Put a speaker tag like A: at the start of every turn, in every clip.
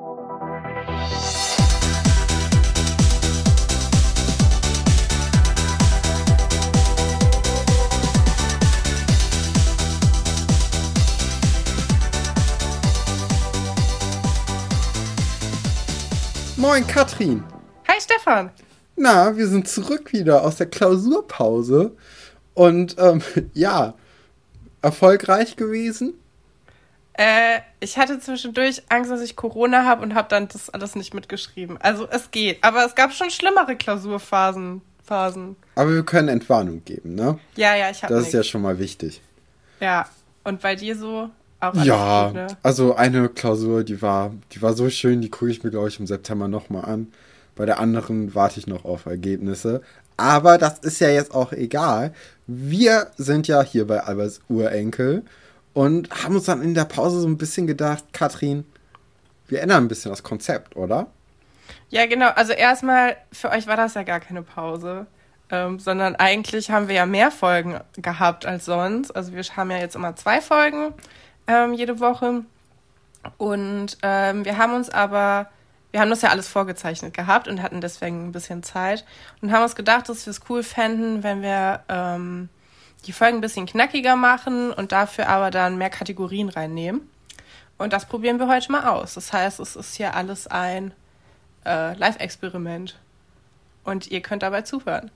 A: Moin Katrin.
B: Hi Stefan.
A: Na, wir sind zurück wieder aus der Klausurpause. Und ähm, ja, erfolgreich gewesen?
B: Äh, ich hatte zwischendurch Angst, dass ich Corona habe und habe dann das alles nicht mitgeschrieben. Also es geht. Aber es gab schon schlimmere Klausurphasen. Phasen.
A: Aber wir können Entwarnung geben, ne?
B: Ja, ja, ich habe
A: Das ist ja schon mal wichtig.
B: Ja. Und bei dir so?
A: Auch ja, gut, ne? also eine Klausur, die war, die war so schön, die gucke ich mir, glaube ich, im September nochmal an. Bei der anderen warte ich noch auf Ergebnisse. Aber das ist ja jetzt auch egal. Wir sind ja hier bei Alberts Urenkel und haben uns dann in der Pause so ein bisschen gedacht, Katrin, wir ändern ein bisschen das Konzept, oder?
B: Ja, genau. Also erstmal, für euch war das ja gar keine Pause. Ähm, sondern eigentlich haben wir ja mehr Folgen gehabt als sonst. Also wir haben ja jetzt immer zwei Folgen ähm, jede Woche. Und ähm, wir haben uns aber, wir haben das ja alles vorgezeichnet gehabt und hatten deswegen ein bisschen Zeit und haben uns gedacht, dass wir es cool fänden, wenn wir ähm, die Folgen ein bisschen knackiger machen und dafür aber dann mehr Kategorien reinnehmen. Und das probieren wir heute mal aus. Das heißt, es ist hier alles ein äh, Live-Experiment. Und ihr könnt dabei zuhören.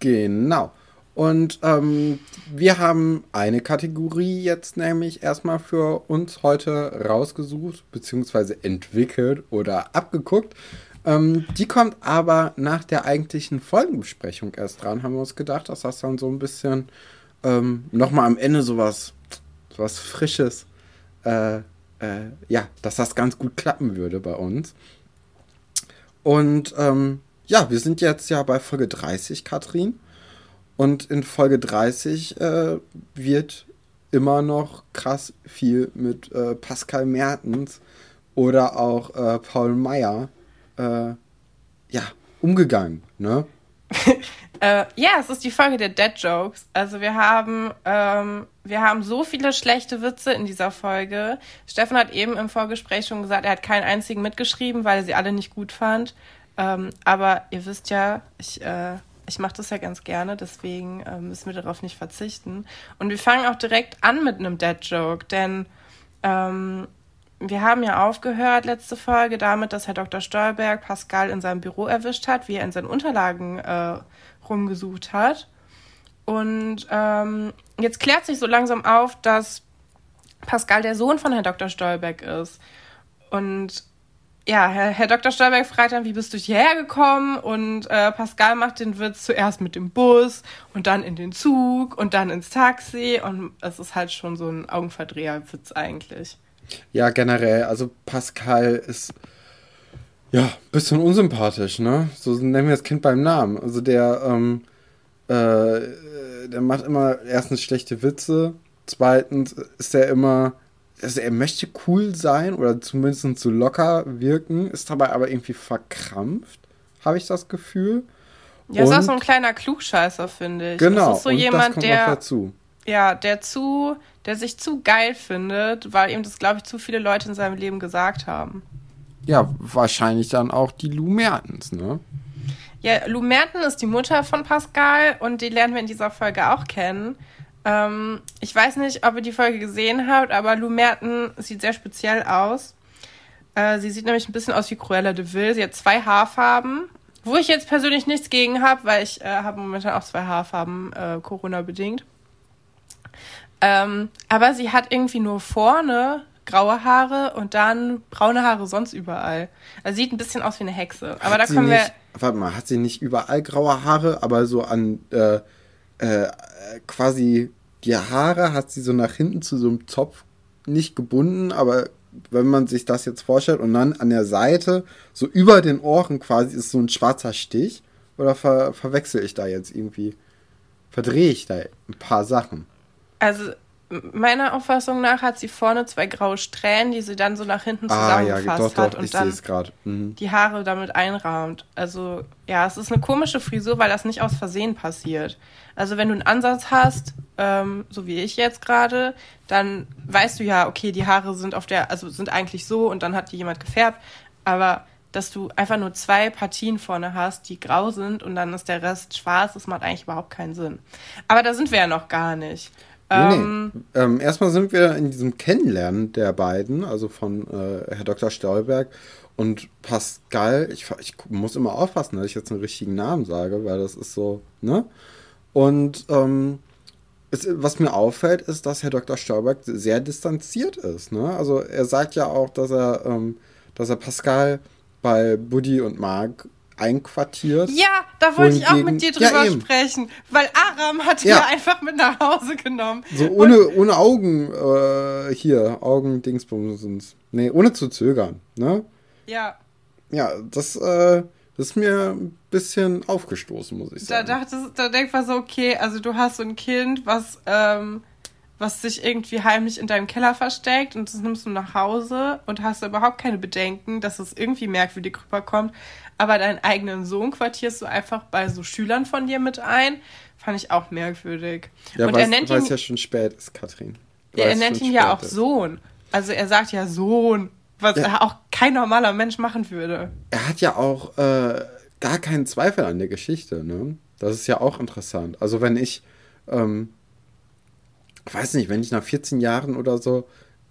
A: Genau. Und ähm, wir haben eine Kategorie jetzt nämlich erstmal für uns heute rausgesucht, beziehungsweise entwickelt oder abgeguckt. Ähm, die kommt aber nach der eigentlichen Folgenbesprechung erst dran, haben wir uns gedacht, dass das dann so ein bisschen ähm, nochmal am Ende sowas, sowas Frisches, äh, äh, ja, dass das ganz gut klappen würde bei uns. Und ähm, ja, wir sind jetzt ja bei Folge 30, Katrin. Und in Folge 30 äh, wird immer noch krass viel mit äh, Pascal Mertens oder auch äh, Paul Meyer äh, ja, umgegangen, ne?
B: Äh, ja, es ist die Folge der Dead Jokes. Also wir haben, ähm, wir haben so viele schlechte Witze in dieser Folge. Stefan hat eben im Vorgespräch schon gesagt, er hat keinen einzigen mitgeschrieben, weil er sie alle nicht gut fand. Ähm, aber ihr wisst ja, ich äh, ich mache das ja ganz gerne, deswegen äh, müssen wir darauf nicht verzichten. Und wir fangen auch direkt an mit einem Dead Joke, denn ähm, wir haben ja aufgehört letzte Folge damit, dass Herr Dr. Stolberg Pascal in seinem Büro erwischt hat, wie er in seinen Unterlagen äh, rumgesucht hat. Und ähm, jetzt klärt sich so langsam auf, dass Pascal der Sohn von Herrn Dr. Stolberg ist. Und ja, Herr, Herr Dr. Stolberg fragt dann, wie bist du hierher gekommen? Und äh, Pascal macht den Witz zuerst mit dem Bus und dann in den Zug und dann ins Taxi. Und es ist halt schon so ein Augenverdreher-Witz eigentlich.
A: Ja, generell, also Pascal ist ja ein bisschen unsympathisch, ne? So nennen wir das Kind beim Namen. Also der, ähm, äh, der macht immer erstens schlechte Witze, zweitens ist er immer also er möchte cool sein oder zumindest so locker wirken, ist dabei aber irgendwie verkrampft, habe ich das Gefühl.
B: Ja, und, ist auch so ein kleiner Klugscheißer, finde ich.
A: Genau.
B: Das ist so
A: und
B: jemand,
A: das kommt
B: der.
A: Noch dazu.
B: Ja, der zu, der sich zu geil findet, weil ihm das, glaube ich, zu viele Leute in seinem Leben gesagt haben.
A: Ja, wahrscheinlich dann auch die Lou Mertens, ne?
B: Ja, Lou Mertens ist die Mutter von Pascal und die lernen wir in dieser Folge auch kennen. Ähm, ich weiß nicht, ob ihr die Folge gesehen habt, aber Lou Merten sieht sehr speziell aus. Äh, sie sieht nämlich ein bisschen aus wie Cruella de Vil. Sie hat zwei Haarfarben, wo ich jetzt persönlich nichts gegen habe, weil ich äh, habe momentan auch zwei Haarfarben, äh, Corona-bedingt. Ähm, aber sie hat irgendwie nur vorne graue Haare und dann braune Haare sonst überall. Also sieht ein bisschen aus wie eine Hexe. Aber hat da kommen
A: nicht, wir. Warte mal, hat sie nicht überall graue Haare, aber so an äh, äh, quasi die Haare hat sie so nach hinten zu so einem Zopf nicht gebunden, aber wenn man sich das jetzt vorstellt und dann an der Seite, so über den Ohren quasi, ist so ein schwarzer Stich. Oder ver verwechsel ich da jetzt irgendwie? Verdrehe ich da ein paar Sachen?
B: Also, meiner Auffassung nach hat sie vorne zwei graue Strähnen, die sie dann so nach hinten zusammengefasst
A: ah, ja, doch, doch,
B: hat und
A: ich
B: dann.
A: Mhm.
B: die Haare damit einrahmt. Also ja, es ist eine komische Frisur, weil das nicht aus Versehen passiert. Also wenn du einen Ansatz hast, ähm, so wie ich jetzt gerade, dann weißt du ja, okay, die Haare sind auf der, also sind eigentlich so und dann hat die jemand gefärbt. Aber dass du einfach nur zwei Partien vorne hast, die grau sind und dann ist der Rest schwarz, das macht eigentlich überhaupt keinen Sinn. Aber da sind wir ja noch gar nicht.
A: Nee,
B: Ähm,
A: nee. Ähm, erstmal sind wir in diesem Kennenlernen der beiden, also von äh, Herr Dr. Stolberg und Pascal. Ich, ich muss immer aufpassen, dass ich jetzt einen richtigen Namen sage, weil das ist so, ne? Und ähm, es, was mir auffällt, ist, dass Herr Dr. Stolberg sehr distanziert ist. Ne? Also er sagt ja auch, dass er, ähm, dass er Pascal bei Buddy und Mark einquartiert.
B: Ja, da wollte ich auch mit dir
A: Ja,
B: drüber
A: eben.
B: sprechen, weil Aram hat
A: Ja.
B: ja einfach mit nach Hause genommen.
A: So ohne, ohne Augen, äh, hier, Augen-Dingsbumsens. Nee, ohne zu zögern, ne?
B: Ja,
A: Ja, das, äh, das ist mir ein bisschen aufgestoßen, muss ich
B: da
A: sagen.
B: dachte, da denkt man so, okay, also du hast so ein Kind, was, ähm, was sich irgendwie heimlich in deinem Keller versteckt und das nimmst du nach Hause und hast überhaupt keine Bedenken, dass es irgendwie merkwürdig rüberkommt. Aber deinen eigenen Sohn quartierst du einfach bei so Schülern von dir mit ein. Fand ich auch merkwürdig.
A: ja,
B: und
A: weil
B: er nennt
A: es
B: ihn,
A: ja schon spät ist, Katrin.
B: Ja, er nennt ihn ja auch
A: ist.
B: Sohn. Also er sagt ja Sohn, was
A: Ja.
B: auch kein normaler Mensch machen würde.
A: Er hat ja auch äh, gar keinen Zweifel an der Geschichte, ne? Das ist ja auch interessant. Also wenn ich, ähm, weiß nicht, wenn ich nach 14 Jahren oder so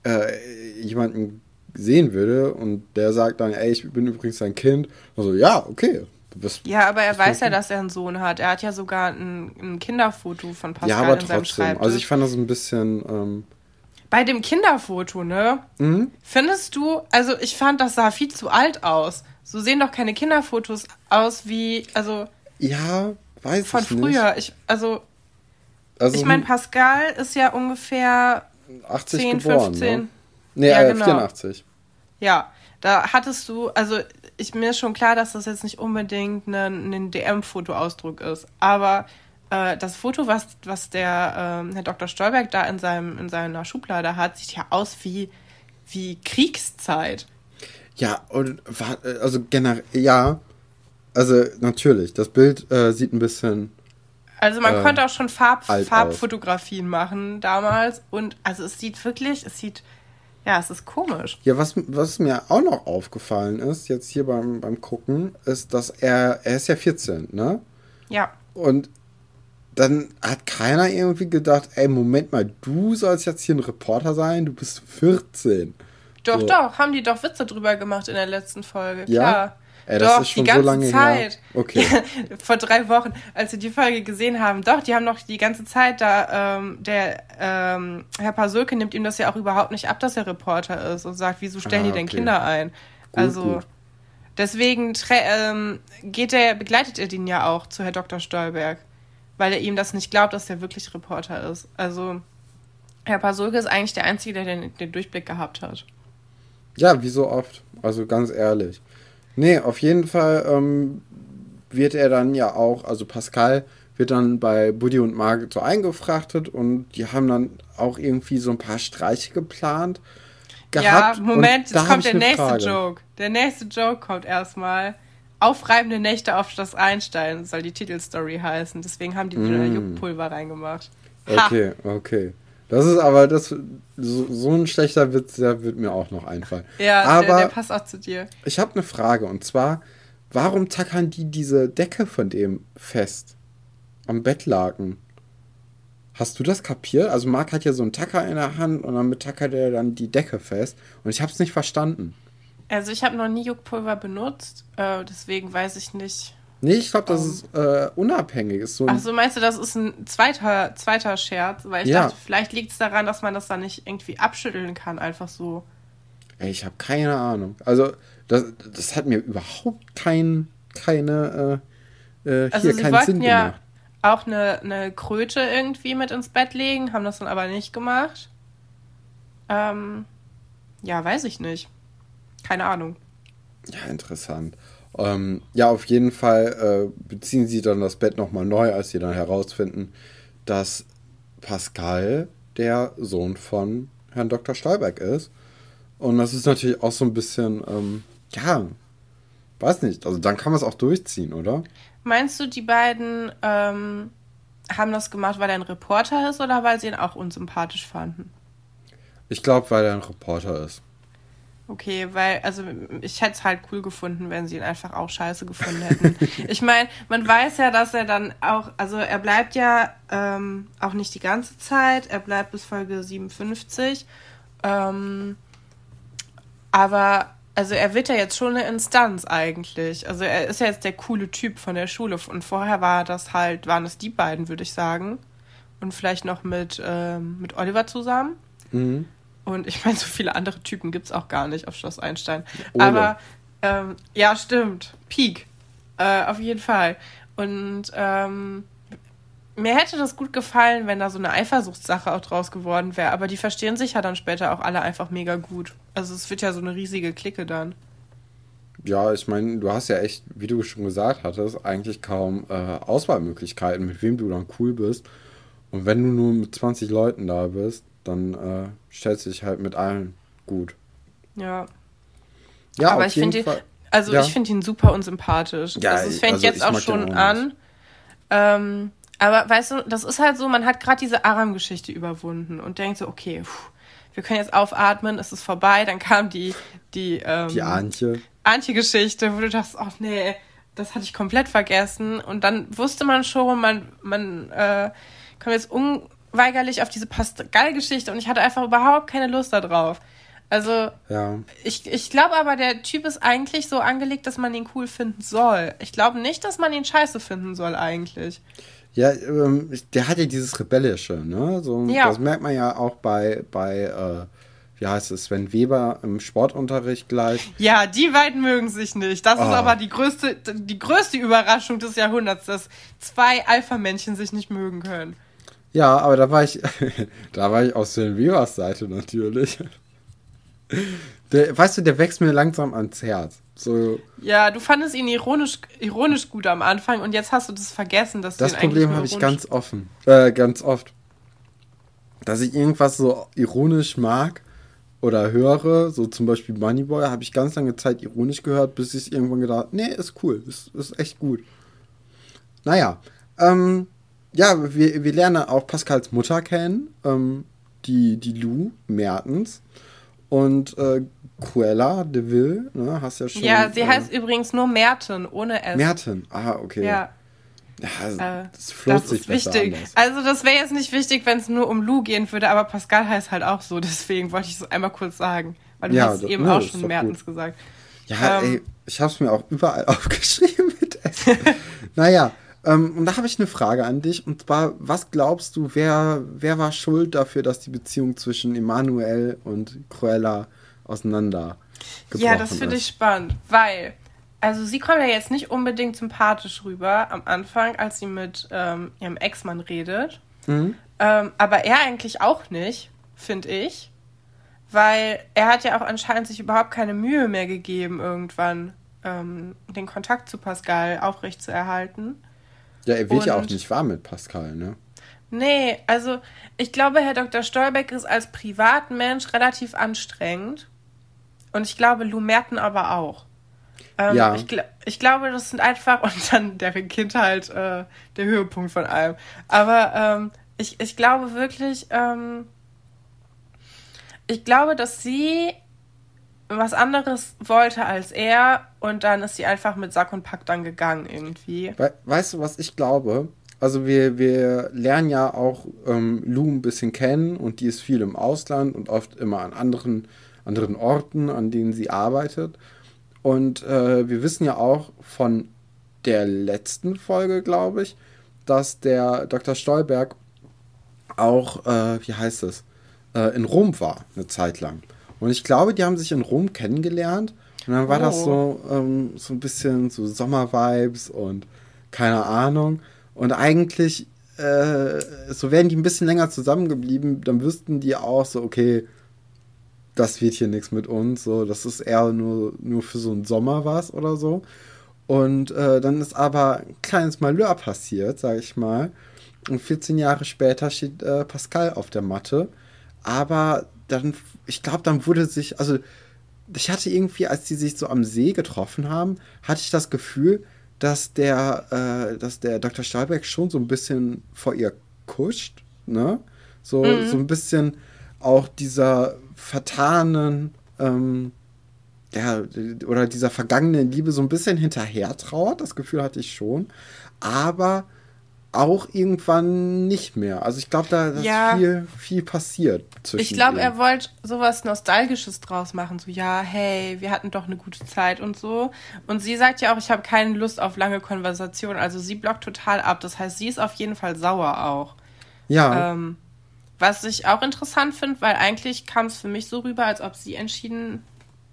A: äh, jemanden sehen würde und der sagt dann, ey, ich bin übrigens dein Kind, also ja, okay. Du bist,
B: Ja, aber er weiß ja, dass er einen Sohn hat. Er hat ja sogar ein, ein Kinderfoto von Pascal
A: ja, aber
B: in seinem
A: trotzdem.
B: Schreibtisch.
A: Also ich fand das ein bisschen, ähm,
B: Bei dem Kinderfoto, ne?
A: mhm.
B: Findest du, also ich fand, das sah viel zu alt aus. So sehen doch keine Kinderfotos aus wie, also
A: ja, weiß
B: von
A: ich nicht.
B: früher. Ich, also,
A: Also
B: ich meine, Pascal ist ja ungefähr
A: 80
B: 10,
A: geboren,
B: 15.
A: ne? Nee,
B: Ja,
A: äh,
B: genau.
A: 84.
B: Ja, da hattest du, also ich mir ist schon klar, dass das jetzt nicht unbedingt ein, ein DM-Fotoausdruck ist, aber äh, das Foto, was, was der ähm, Herr Dr. Stolberg da in, seinem, in seiner Schublade hat, sieht ja aus wie, wie Kriegszeit.
A: Ja, und äh, also generell, ja, also natürlich, das Bild äh, sieht ein bisschen,
B: Also man
A: Äh,
B: konnte auch schon Farb. Farbfotografien machen damals und also es sieht wirklich, es sieht, ja, es ist komisch.
A: ja, was, was mir auch noch aufgefallen ist, jetzt hier beim, beim Gucken, ist, dass er, er ist ja 14, ne?
B: Ja.
A: Und dann hat keiner irgendwie gedacht, ey, Moment mal, du sollst jetzt hier ein Reporter sein, du bist 14.
B: Doch,
A: So.
B: doch, haben die doch Witze drüber gemacht in der letzten Folge.
A: Ja?
B: Klar.
A: Ey, das
B: doch,
A: ist schon
B: die
A: so
B: ganze
A: lange her.
B: Zeit.
A: Okay.
B: Vor drei Wochen, als wir die Folge gesehen haben. Doch, die haben doch die ganze Zeit da, ähm, der ähm, Herr Pasulke nimmt ihm das ja auch überhaupt nicht ab, dass er Reporter ist und sagt, wieso stellen
A: Ah,
B: die denn
A: okay.
B: Kinder ein?
A: Gut,
B: also
A: gut.
B: deswegen ähm, geht er, begleitet er den ja auch zu Herr Dr. Stolberg, weil er ihm das nicht glaubt, dass er wirklich Reporter ist. Also Herr Pasulke ist eigentlich der Einzige, der den, den Durchblick gehabt hat.
A: Ja, wie so oft. Also ganz ehrlich. Nee, auf jeden Fall ähm, wird er dann ja auch, also Pascal wird dann bei Buddy und Margit so eingefrachtet und die haben dann auch irgendwie so ein paar Streiche geplant gehabt.
B: Ja, Moment, jetzt kommt der nächste
A: Frage.
B: Joke. Der nächste Joke kommt erstmal. Aufreibende Nächte auf Schloss Einstein soll die Titelstory heißen. Deswegen haben die
A: Mm.
B: Juckpulver reingemacht. Ha.
A: Okay, okay. Das ist aber das so, so ein schlechter Witz, der wird mir auch noch einfallen.
B: Ja,
A: aber
B: der, der passt auch zu dir.
A: ich habe eine Frage und zwar, warum tackern die diese Decke von dem fest am Bettlaken? Hast du das kapiert? Also Marc hat ja so einen Tacker in der Hand und damit tackert er dann die Decke fest und ich habe es nicht verstanden.
B: Also ich habe noch nie Juckpulver benutzt, äh, deswegen weiß ich nicht.
A: Nee, ich glaube, das
B: Oh.
A: ist äh, unabhängig. Ist so
B: Ach so, meinst du, das ist ein zweiter, zweiter Scherz? Weil ich
A: Ja.
B: dachte, vielleicht liegt es daran, dass man das dann nicht irgendwie abschütteln kann, einfach so.
A: Ey, ich habe keine Ahnung. Also das, das hat mir überhaupt kein, keine äh, äh,
B: Also
A: hier
B: sie
A: keinen
B: wollten
A: Sinn
B: ja
A: gemacht.
B: auch eine, eine Kröte irgendwie mit ins Bett legen, haben das dann aber nicht gemacht. Ähm, ja, weiß ich nicht. Keine Ahnung.
A: Ja, interessant. Ähm, ja, auf jeden Fall äh, beziehen sie dann das Bett nochmal neu, als sie dann herausfinden, dass Pascal der Sohn von Herrn Dr. Stolberg ist. Und das ist natürlich auch so ein bisschen, ähm, ja, weiß nicht, also dann kann man es auch durchziehen, oder?
B: Meinst du, die beiden ähm, haben das gemacht, weil er ein Reporter ist oder weil sie ihn auch unsympathisch fanden?
A: Ich glaube, weil er ein Reporter ist.
B: Okay, weil, also ich hätte es halt cool gefunden, wenn sie ihn einfach auch scheiße gefunden hätten. ich meine, man weiß ja, dass er dann auch, also er bleibt ja ähm, auch nicht die ganze Zeit, er bleibt bis Folge 57. Ähm, aber, also er wird ja jetzt schon eine Instanz eigentlich. Also er ist ja jetzt der coole Typ von der Schule. Und vorher war das halt, waren es die beiden, würde ich sagen. Und vielleicht noch mit, ähm, mit Oliver zusammen. Mhm. Und ich meine, so viele andere Typen gibt es auch gar nicht auf Schloss Einstein. Ole. Aber ähm, ja, stimmt. Peak. Äh, auf jeden Fall. Und ähm, mir hätte das gut gefallen, wenn da so eine Eifersuchtssache auch draus geworden wäre. Aber die verstehen sich ja dann später auch alle einfach mega gut. Also es wird ja so eine riesige Clique dann.
A: Ja, ich meine, du hast ja echt, wie du schon gesagt hattest, eigentlich kaum äh, Auswahlmöglichkeiten, mit wem du dann cool bist. Und wenn du nur mit 20 Leuten da bist, dann äh, stellst du dich halt mit allen gut.
B: Ja. Ja, aber ich finde ihn, also ja. ich finde ihn super unsympathisch. Ja, also es fängt also jetzt auch schon auch an. Ähm, aber weißt du, das ist halt so, man hat gerade diese Aram-Geschichte überwunden und denkt so, okay, pff, wir können jetzt aufatmen, es ist vorbei. Dann kam die, die, ähm,
A: die Antje.
B: Antje-Geschichte, wo du dachtest, ach nee, das hatte ich komplett vergessen. Und dann wusste man schon, man, man äh, kommt jetzt un unweigerlich auf diese Pascal-Geschichte und ich hatte einfach überhaupt keine Lust darauf. Also, ja. ich, ich glaube aber, der Typ ist eigentlich so angelegt, dass man ihn cool finden soll. Ich glaube nicht, dass man ihn scheiße finden soll, eigentlich.
A: Ja, ähm, der hat ja dieses Rebellische, ne? So, ja. Das merkt man ja auch bei, bei äh, wie heißt es, Sven Weber im Sportunterricht gleich.
B: Ja, die beiden mögen sich nicht. Das oh. ist aber die größte, die größte Überraschung des Jahrhunderts, dass zwei Alpha-Männchen sich nicht mögen können.
A: Ja, aber da war ich, da war ich aus Silviras Seite natürlich. Der, weißt du, der wächst mir langsam ans Herz. So.
B: Ja, du fandest ihn ironisch, ironisch gut am Anfang und jetzt hast du das vergessen, dass
A: das du ihn Problem habe ich ganz offen, äh, ganz oft, dass ich irgendwas so ironisch mag oder höre, so zum Beispiel Moneyboy, habe ich ganz lange Zeit ironisch gehört, bis ich irgendwann gedacht, nee, ist cool, ist, ist echt gut. Naja, ähm, ja, wir, wir lernen auch Pascals Mutter kennen, ähm, die, die Lou Mertens. Und äh, Cruella de Vil, ne, hast ja schon.
B: Ja, sie äh, heißt übrigens nur Merten, ohne S.
A: Merten, ah, okay.
B: Ja. Ja, also, äh, das float das ist wichtig. Anders. Also das wäre jetzt nicht wichtig, wenn es nur um Lou gehen würde, aber Pascal heißt halt auch so, deswegen wollte ich es einmal kurz sagen. Weil du ja, hast eben ne, auch schon Mertens gut. gesagt.
A: Ja, ähm, ey, ich habe es mir auch überall aufgeschrieben mit S. naja, ähm, und da habe ich eine Frage an dich. Und zwar, was glaubst du, wer, wer war schuld dafür, dass die Beziehung zwischen Emanuel und Cruella auseinander
B: Ja, das finde ich spannend, weil, also sie kommt ja jetzt nicht unbedingt sympathisch rüber am Anfang, als sie mit ähm, ihrem Ex-Mann redet. Mhm. Ähm, aber er eigentlich auch nicht, finde ich. Weil er hat ja auch anscheinend sich überhaupt keine Mühe mehr gegeben, irgendwann ähm, den Kontakt zu Pascal aufrechtzuerhalten.
A: Ja, er wird und, ja auch nicht warm mit Pascal, ne?
B: Nee, also ich glaube, Herr Dr. Stolbeck ist als Privatmensch relativ anstrengend. Und ich glaube, Lou Merten aber auch. Ähm, ja. Ich, ich, glaube, das sind einfach, und dann deren Kindheit äh, der Höhepunkt von allem. Aber ähm, ich, ich glaube wirklich, ähm, ich glaube, dass sie was anderes wollte als er und dann ist sie einfach mit Sack und Pack dann gegangen irgendwie.
A: We weißt du, was ich glaube? Also wir, wir lernen ja auch ähm, Lou ein bisschen kennen und die ist viel im Ausland und oft immer an anderen, anderen Orten, an denen sie arbeitet. Und äh, wir wissen ja auch von der letzten Folge, glaube ich, dass der Dr. Stolberg auch, äh, wie heißt es, äh, in Rom war, eine Zeit lang. Und ich glaube, die haben sich in Rom kennengelernt. Und dann war oh. das so, ähm, so ein bisschen so Sommervibes und keine Ahnung. Und eigentlich, äh, so wären die ein bisschen länger zusammengeblieben, dann wüssten die auch so, okay, das wird hier nichts mit uns. So, das ist eher nur, nur für so einen Sommer was oder so. Und äh, dann ist aber ein kleines Malheur passiert, sag ich mal. Und 14 Jahre später steht äh, Pascal auf der Matte. Aber dann, ich glaube, dann wurde sich, also ich hatte irgendwie, als die sich so am See getroffen haben, hatte ich das Gefühl, dass der, äh, dass der Dr. Stahlberg schon so ein bisschen vor ihr kuscht, ne? So, mhm. so ein bisschen auch dieser vertanen, ähm, ja, oder dieser vergangenen Liebe so ein bisschen hinterher trauert. Das Gefühl hatte ich schon. Aber auch irgendwann nicht mehr. Also ich glaube, da ist ja. viel, viel passiert
B: zwischen Ich glaube, er wollte sowas Nostalgisches draus machen. So, ja, hey, wir hatten doch eine gute Zeit und so. Und sie sagt ja auch, ich habe keine Lust auf lange Konversationen. Also sie blockt total ab. Das heißt, sie ist auf jeden Fall sauer auch. Ja. Ähm, was ich auch interessant finde, weil eigentlich kam es für mich so rüber, als ob sie entschieden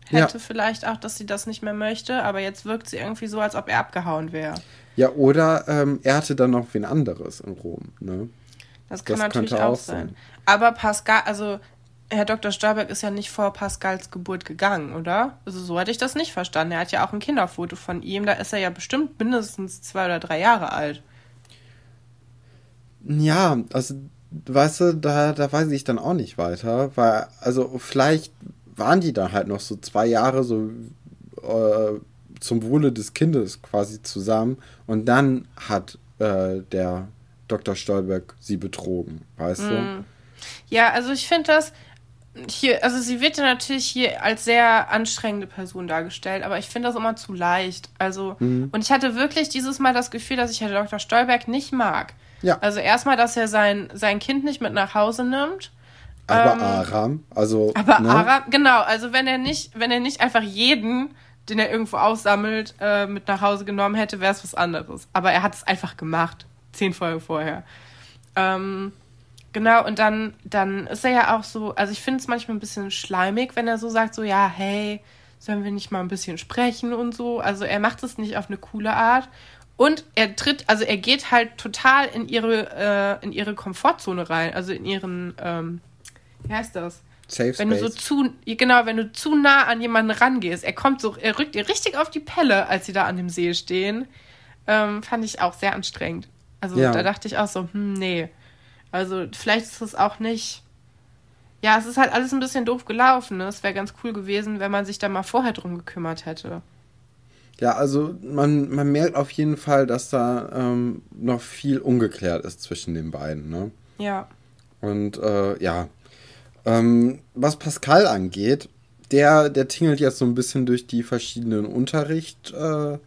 B: hätte ja. vielleicht auch, dass sie das nicht mehr möchte. Aber jetzt wirkt sie irgendwie so, als ob er abgehauen wäre.
A: Ja, oder ähm, er hatte dann noch wen anderes in Rom. Ne? Das kann das
B: natürlich auch sein. sein. Aber Pascal, also Herr Dr. Stolberg ist ja nicht vor Pascals Geburt gegangen, oder? Also so hatte ich das nicht verstanden. Er hat ja auch ein Kinderfoto von ihm. Da ist er ja bestimmt mindestens zwei oder drei Jahre alt.
A: Ja, also weißt du, da, da weiß ich dann auch nicht weiter, weil, also vielleicht waren die dann halt noch so zwei Jahre so äh, zum Wohle des Kindes quasi zusammen und dann hat äh, der Dr. Stolberg sie betrogen, weißt mm. du?
B: Ja, also ich finde das hier, also sie wird ja natürlich hier als sehr anstrengende Person dargestellt, aber ich finde das immer zu leicht. Also, mhm. und ich hatte wirklich dieses Mal das Gefühl, dass ich Herr Dr. Stolberg nicht mag. Ja. Also erstmal, dass er sein, sein Kind nicht mit nach Hause nimmt. Aber ähm, Aram, also. Aber ne? Aram, genau, also wenn er nicht, wenn er nicht einfach jeden den er irgendwo aussammelt, äh, mit nach Hause genommen hätte, wäre es was anderes. Aber er hat es einfach gemacht. Zehn Folgen vorher. Ähm, genau, und dann, dann ist er ja auch so, also ich finde es manchmal ein bisschen schleimig, wenn er so sagt, so, ja, hey, sollen wir nicht mal ein bisschen sprechen und so. Also er macht es nicht auf eine coole Art. Und er tritt, also er geht halt total in ihre, äh, in ihre Komfortzone rein, also in ihren, ähm, wie heißt das? Safe wenn Space. du so zu, genau, wenn du zu nah an jemanden rangehst, er kommt so, er rückt dir richtig auf die Pelle, als sie da an dem See stehen, ähm, fand ich auch sehr anstrengend. Also ja. da dachte ich auch so, hm, nee. Also vielleicht ist es auch nicht. Ja, es ist halt alles ein bisschen doof gelaufen. Ne? Es wäre ganz cool gewesen, wenn man sich da mal vorher drum gekümmert hätte.
A: Ja, also man, man merkt auf jeden Fall, dass da ähm, noch viel ungeklärt ist zwischen den beiden. Ne? Ja. Und äh, ja, ähm, was Pascal angeht, der, der tingelt jetzt so ein bisschen durch die verschiedenen Unterricht, äh,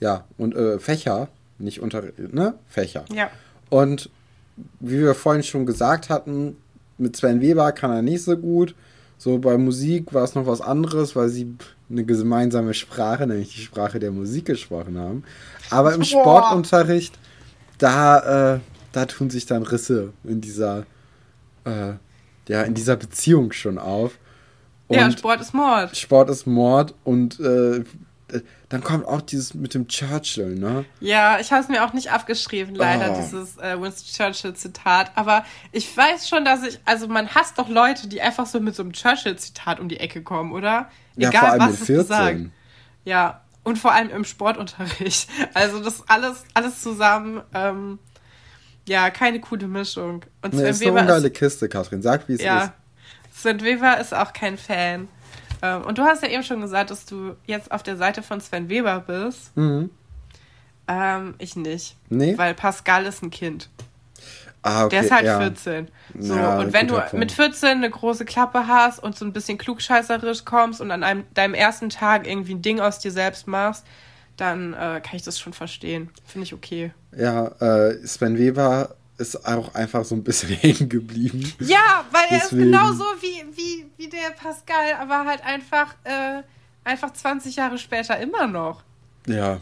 A: ja, und äh, Fächer, nicht Unterricht, ne? Fächer. Ja. Und wie wir vorhin schon gesagt hatten, mit Sven Weber kann er nicht so gut. So bei Musik war es noch was anderes, weil sie eine gemeinsame Sprache, nämlich die Sprache der Musik gesprochen haben. Aber im Sportunterricht, da, äh, da tun sich dann Risse in dieser äh, ja in dieser Beziehung schon auf. Und ja, Sport ist Mord. Sport ist Mord und äh, dann kommt auch dieses mit dem Churchill, ne?
B: Ja, ich habe es mir auch nicht abgeschrieben, leider, oh. dieses äh, Winston Churchill-Zitat. Aber ich weiß schon, dass ich, also man hasst doch Leute, die einfach so mit so einem Churchill-Zitat um die Ecke kommen, oder? Ja, Egal, vor allem was mit 14. Gesagt. Ja, und vor allem im Sportunterricht. Also das alles, alles zusammen. Ähm, ja, keine coole Mischung. Und Sven nee, ist Weber eine geile ist, Kiste, Katrin. Sag, wie es ja, ist. Sven Weber ist auch kein Fan. Ähm, und du hast ja eben schon gesagt, dass du jetzt auf der Seite von Sven Weber bist. Mhm. Ähm, ich nicht. Nee? Weil Pascal ist ein Kind. Ah, okay, der ist halt ja. 14. So, ja, und wenn du Punkt. mit 14 eine große Klappe hast und so ein bisschen klugscheißerisch kommst und an einem, deinem ersten Tag irgendwie ein Ding aus dir selbst machst, dann äh, kann ich das schon verstehen. Finde ich okay.
A: Ja, äh, Sven Weber ist auch einfach so ein bisschen hängen geblieben.
B: Ja, weil er Deswegen. ist genauso wie, wie, wie der Pascal, aber halt einfach, äh, einfach 20 Jahre später immer noch. Ja.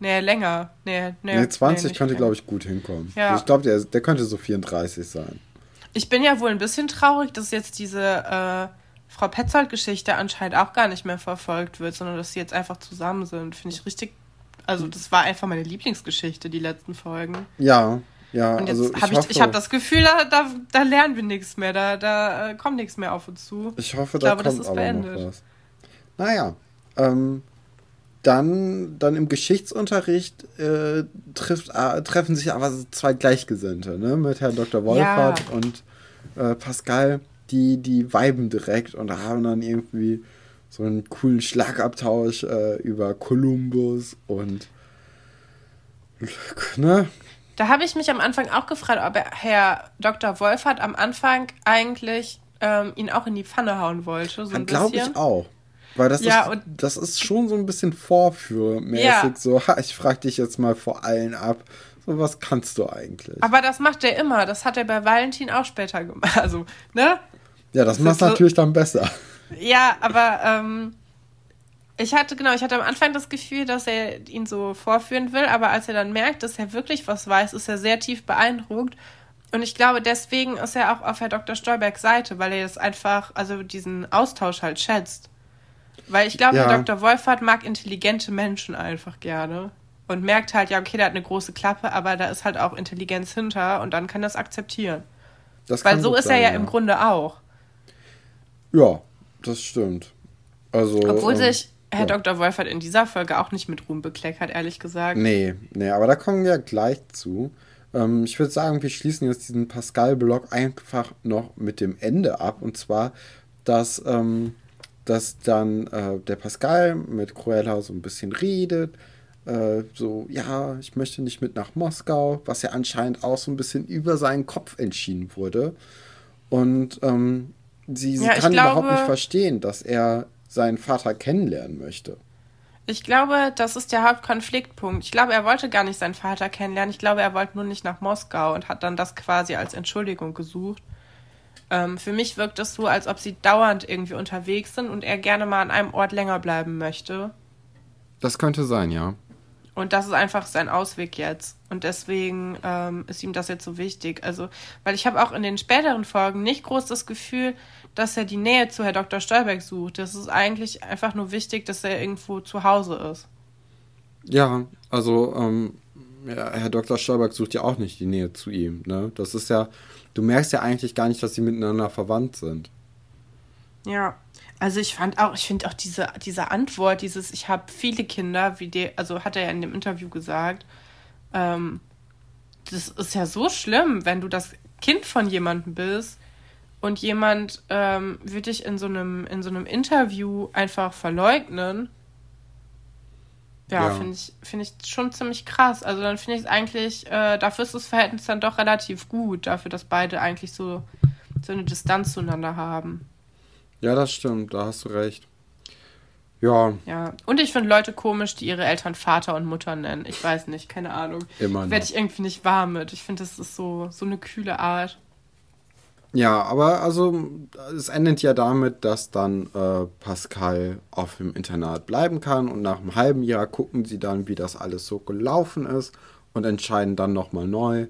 B: Nee, länger. Nee, nee,
A: nee 20 nee, könnte, glaube ich, gut hinkommen. Ja. Ich glaube, der, der könnte so 34 sein.
B: Ich bin ja wohl ein bisschen traurig, dass jetzt diese äh, Frau Petzold-Geschichte anscheinend auch gar nicht mehr verfolgt wird, sondern dass sie jetzt einfach zusammen sind. Finde ich richtig. Also, das war einfach meine Lieblingsgeschichte, die letzten Folgen. Ja, ja. Und jetzt also habe ich, ich, ich habe das Gefühl, da, da, da, lernen wir nichts mehr, da, da äh, kommt nichts mehr auf uns zu. Ich hoffe, da ich glaube,
A: kommt das ist beendet. Noch was. Naja, ähm, dann, dann im Geschichtsunterricht äh, trifft, äh, treffen sich aber zwei Gleichgesinnte, ne? Mit Herrn Dr. Wolfert ja. und äh, Pascal, die, die viben direkt und haben dann irgendwie so einen coolen Schlagabtausch äh, über Kolumbus und
B: ne? Da habe ich mich am Anfang auch gefragt, ob Herr Dr. Wolfert am Anfang eigentlich ähm, ihn auch in die Pfanne hauen wollte. So
A: Glaube ich auch. Weil das, ja, ist, das ist schon so ein bisschen vorführmäßig. Ja. So, ha, ich frage dich jetzt mal vor allen ab. So, was kannst du eigentlich?
B: Aber das macht er immer. Das hat er bei Valentin auch später gemacht. Also, ne?
A: Ja, das, das macht so, natürlich dann besser.
B: Ja, aber ähm, ich hatte, genau, ich hatte am Anfang das Gefühl, dass er ihn so vorführen will, aber als er dann merkt, dass er wirklich was weiß, ist er sehr tief beeindruckt. Und ich glaube, deswegen ist er auch auf Herr Dr. Stolbergs Seite, weil er das einfach, also diesen Austausch halt schätzt. Weil ich glaube, ja. Dr. Wolfert mag intelligente Menschen einfach gerne. Und merkt halt, ja, okay, der hat eine große Klappe, aber da ist halt auch Intelligenz hinter und dann kann das akzeptieren. Das Weil so ist sein, er ja, ja, im Grunde auch.
A: Ja, das stimmt. Also,
B: Obwohl ähm, sich Herr ja. Dr. Wolfert in dieser Folge auch nicht mit Ruhm bekleckert, ehrlich gesagt.
A: Nee, nee, aber da kommen wir gleich zu. Ähm, ich würde sagen, wir schließen jetzt diesen Pascal-Block einfach noch mit dem Ende ab. Und zwar, dass ähm, dass dann äh, der Pascal mit Cruella so ein bisschen redet. Äh, so, ja, ich möchte nicht mit nach Moskau, was ja anscheinend auch so ein bisschen über seinen Kopf entschieden wurde. Und ähm, sie, sie ja, kann glaube, überhaupt nicht verstehen, dass er seinen Vater kennenlernen möchte.
B: Ich glaube, das ist der Hauptkonfliktpunkt. Ich glaube, er wollte gar nicht seinen Vater kennenlernen. Ich glaube, er wollte nur nicht nach Moskau und hat dann das quasi als Entschuldigung gesucht. Ähm, für mich wirkt es so, als ob sie dauernd irgendwie unterwegs sind und er gerne mal an einem Ort länger bleiben möchte.
A: Das könnte sein, ja.
B: Und das ist einfach sein Ausweg jetzt. Und deswegen ähm, ist ihm das jetzt so wichtig. Also, weil ich habe auch in den späteren Folgen nicht groß das Gefühl, dass er die Nähe zu Herr Dr. Stolberg sucht. Das ist eigentlich einfach nur wichtig, dass er irgendwo zu Hause ist.
A: Ja, also ähm, ja, Herr Dr. Stolberg sucht ja auch nicht die Nähe zu ihm. Ne? Das ist ja, du merkst ja eigentlich gar nicht, dass sie miteinander verwandt sind.
B: Ja, also ich fand auch, ich finde auch diese, diese Antwort, dieses, ich habe viele Kinder, wie der, also hat er ja in dem Interview gesagt, ähm, das ist ja so schlimm, wenn du das Kind von jemandem bist und jemand ähm, würde dich in so einem, in so einem Interview einfach verleugnen. Ja, ja. finde ich, find ich schon ziemlich krass. Also dann finde ich es eigentlich, äh, dafür ist das Verhältnis dann doch relativ gut, dafür, dass beide eigentlich so, so eine Distanz zueinander haben.
A: Ja, das stimmt, da hast du recht. Ja.
B: Ja, und ich finde Leute komisch, die ihre Eltern Vater und Mutter nennen. Ich weiß nicht, keine Ahnung. Immer. Werde ich irgendwie nicht warm mit. Ich finde, das ist so, so eine kühle Art.
A: Ja, aber also es endet ja damit, dass dann äh, Pascal auf dem Internat bleiben kann und nach einem halben Jahr gucken sie dann, wie das alles so gelaufen ist und entscheiden dann nochmal neu.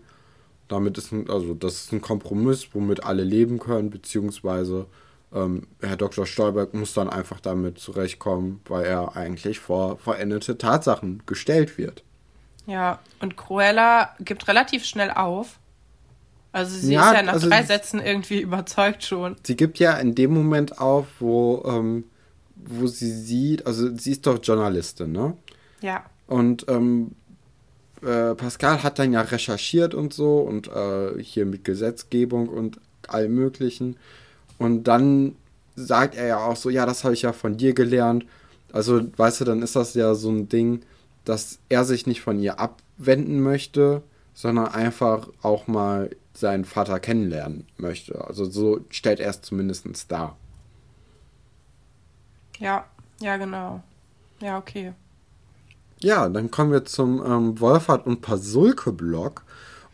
A: Damit ist ein, also das ist ein Kompromiss, womit alle leben können, beziehungsweise ähm, Herr Dr. Stolberg muss dann einfach damit zurechtkommen, weil er eigentlich vor verendete Tatsachen gestellt wird.
B: Ja, und Cruella gibt relativ schnell auf also sie ja, ist ja nach also drei Sätzen irgendwie überzeugt schon.
A: Sie gibt ja in dem Moment auf, wo, ähm, wo sie sieht, also sie ist doch Journalistin, ne?
B: Ja.
A: Und ähm, äh, Pascal hat dann ja recherchiert und so und äh, hier mit Gesetzgebung und allem möglichen. Und dann sagt er ja auch so, ja, das habe ich ja von dir gelernt. Also, weißt du, dann ist das ja so ein Ding, dass er sich nicht von ihr abwenden möchte, sondern einfach auch mal seinen Vater kennenlernen möchte. Also so stellt er es zumindest dar.
B: Ja, ja, genau. Ja, okay.
A: Ja, dann kommen wir zum ähm, Wolfhard und Pasulke-Blog.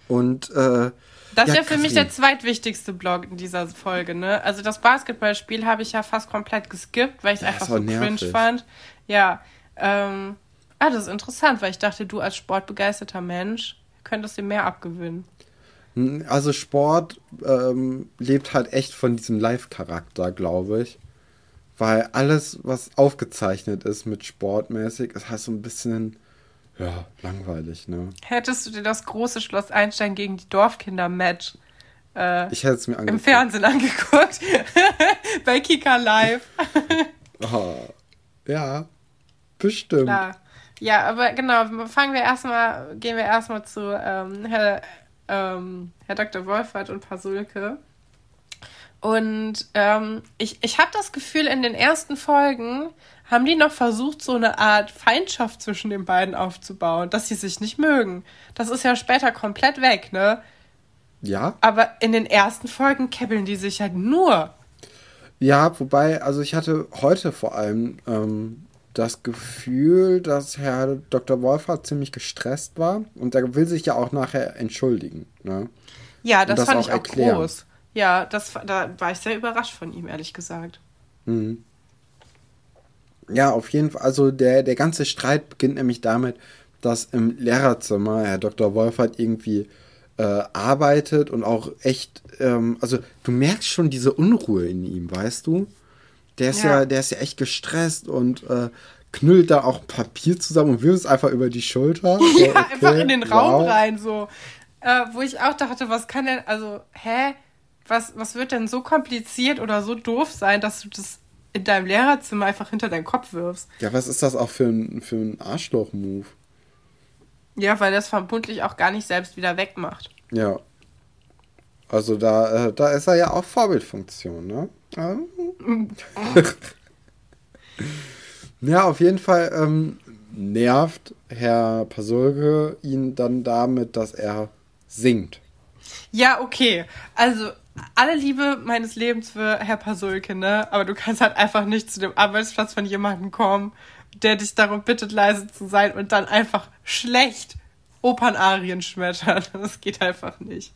A: Und äh,
B: das ist ja, ja für mich der zweitwichtigste Blog in dieser Folge, ne? Also das Basketballspiel habe ich ja fast komplett geskippt, weil ich es ja, einfach so nervig. cringe fand. Ja. Ähm, ah, das ist interessant, weil ich dachte, du als sportbegeisterter Mensch könntest dir mehr abgewinnen.
A: Also Sport ähm, lebt halt echt von diesem Live-Charakter, glaube ich. Weil alles, was aufgezeichnet ist mit sportmäßig, ist halt so ein bisschen, ja, langweilig, ne?
B: Hättest du dir das große Schloss Einstein gegen die Dorfkinder-Match
A: äh, ich hätte es mir
B: im Fernsehen angeguckt? Bei Kika Live.
A: oh, ja. Bestimmt.
B: Klar. Ja, aber genau, fangen wir erstmal, gehen wir erstmal zu ähm, Herr, ähm, Herr Dr. Wolfert und Pasulke. Und ähm, ich, ich habe das Gefühl, in den ersten Folgen haben die noch versucht, so eine Art Feindschaft zwischen den beiden aufzubauen, dass sie sich nicht mögen. Das ist ja später komplett weg, ne?
A: Ja.
B: Aber in den ersten Folgen kebbeln die sich halt nur.
A: Ja, wobei, also ich hatte heute vor allem ähm, das Gefühl, dass Herr Dr. Wolfert ziemlich gestresst war und er will sich ja auch nachher entschuldigen. Ne?
B: Ja, das, das fand auch ich auch erklären. groß. Ja, das, da war ich sehr überrascht von ihm, ehrlich gesagt.
A: Mhm. Ja, auf jeden Fall. Also der, der ganze Streit beginnt nämlich damit, dass im Lehrerzimmer Herr Dr. Wolfert irgendwie äh, arbeitet und auch echt, ähm, also du merkst schon diese Unruhe in ihm, weißt du? Der ist ja, ja der ist ja echt gestresst und äh, knüllt da auch Papier zusammen und wirft es einfach über die Schulter.
B: So, ja, okay, einfach in den Raum wow. rein, so. Äh, wo ich auch dachte, was kann denn, also, hä? Was, was wird denn so kompliziert oder so doof sein, dass du das in deinem Lehrerzimmer einfach hinter deinen Kopf wirfst?
A: Ja, was ist das auch für ein, für ein Arschloch-Move?
B: Ja, weil das vermutlich auch gar nicht selbst wieder wegmacht.
A: Ja. Also da, äh, da ist er ja auch Vorbildfunktion, ne? ja, auf jeden Fall ähm, nervt Herr Pasulke ihn dann damit, dass er singt.
B: Ja, okay. Also alle Liebe meines Lebens für Herr Pasulke, ne? Aber du kannst halt einfach nicht zu dem Arbeitsplatz von jemandem kommen, der dich darum bittet, leise zu sein und dann einfach schlecht Opernarien schmettern. Das geht einfach nicht.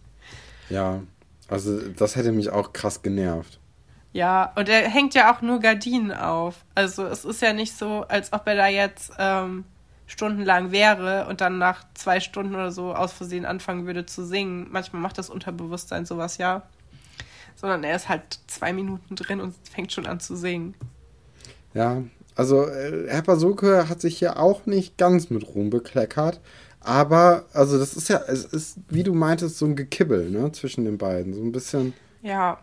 A: Ja, also das hätte mich auch krass genervt.
B: Ja, und er hängt ja auch nur Gardinen auf. Also es ist ja nicht so, als ob er da jetzt ähm, stundenlang wäre und dann nach zwei Stunden oder so aus Versehen anfangen würde zu singen. Manchmal macht das Unterbewusstsein sowas ja. Sondern er ist halt zwei Minuten drin und fängt schon an zu singen.
A: Ja, also äh, Herr Pasulke hat sich hier auch nicht ganz mit Ruhm bekleckert. Aber, also das ist ja, es ist, wie du meintest, so ein Gekibbel, ne, zwischen den beiden. So ein bisschen.
B: Ja.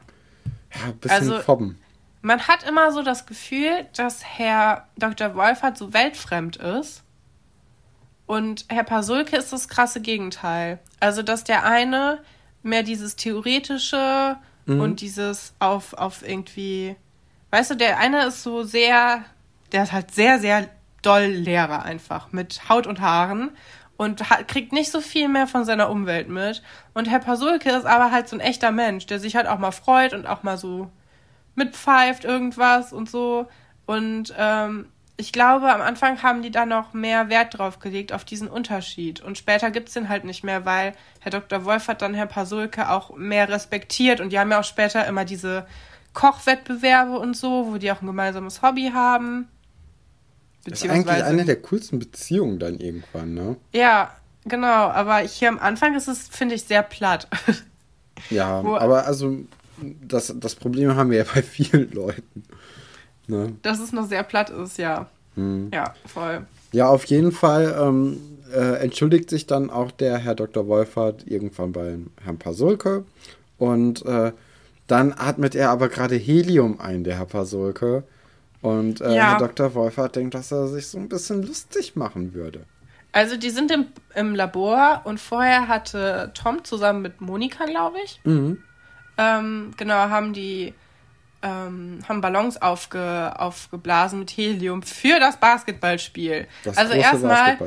A: Ja, ein bisschen also, fobben.
B: Man hat immer so das Gefühl, dass Herr Dr. Wolfert so weltfremd ist. Und Herr Pasulke ist das krasse Gegenteil. Also, dass der eine mehr dieses Theoretische mhm. und dieses auf, auf irgendwie. Weißt du, der eine ist so sehr. Der ist halt sehr, sehr doll Lehrer einfach. Mit Haut und Haaren und hat, kriegt nicht so viel mehr von seiner Umwelt mit. Und Herr Pasulke ist aber halt so ein echter Mensch, der sich halt auch mal freut und auch mal so mitpfeift irgendwas und so. Und ähm, ich glaube, am Anfang haben die da noch mehr Wert drauf gelegt, auf diesen Unterschied. Und später gibt es den halt nicht mehr, weil Herr Dr. Wolf hat dann Herr Pasulke auch mehr respektiert. Und die haben ja auch später immer diese Kochwettbewerbe und so, wo die auch ein gemeinsames Hobby haben.
A: Das ist eigentlich eine der coolsten Beziehungen dann irgendwann, ne?
B: Ja, genau. Aber hier am Anfang ist es, finde ich, sehr platt.
A: Ja, Wo, aber also das, das Problem haben wir ja bei vielen Leuten. Ne?
B: Dass es noch sehr platt ist, ja. Hm. Ja, voll.
A: Ja, auf jeden Fall ähm, äh, entschuldigt sich dann auch der Herr Dr. Wolfert irgendwann bei Herrn Pasulke. Und äh, dann atmet er aber gerade Helium ein, der Herr Pasulke. Und äh, ja. Herr Dr. Wolfert denkt, dass er sich so ein bisschen lustig machen würde.
B: Also die sind im, im Labor und vorher hatte Tom zusammen mit Monika, glaube ich, mhm. ähm, genau, haben die ähm, haben Ballons aufge, aufgeblasen mit Helium für das Basketballspiel. Das also erstmal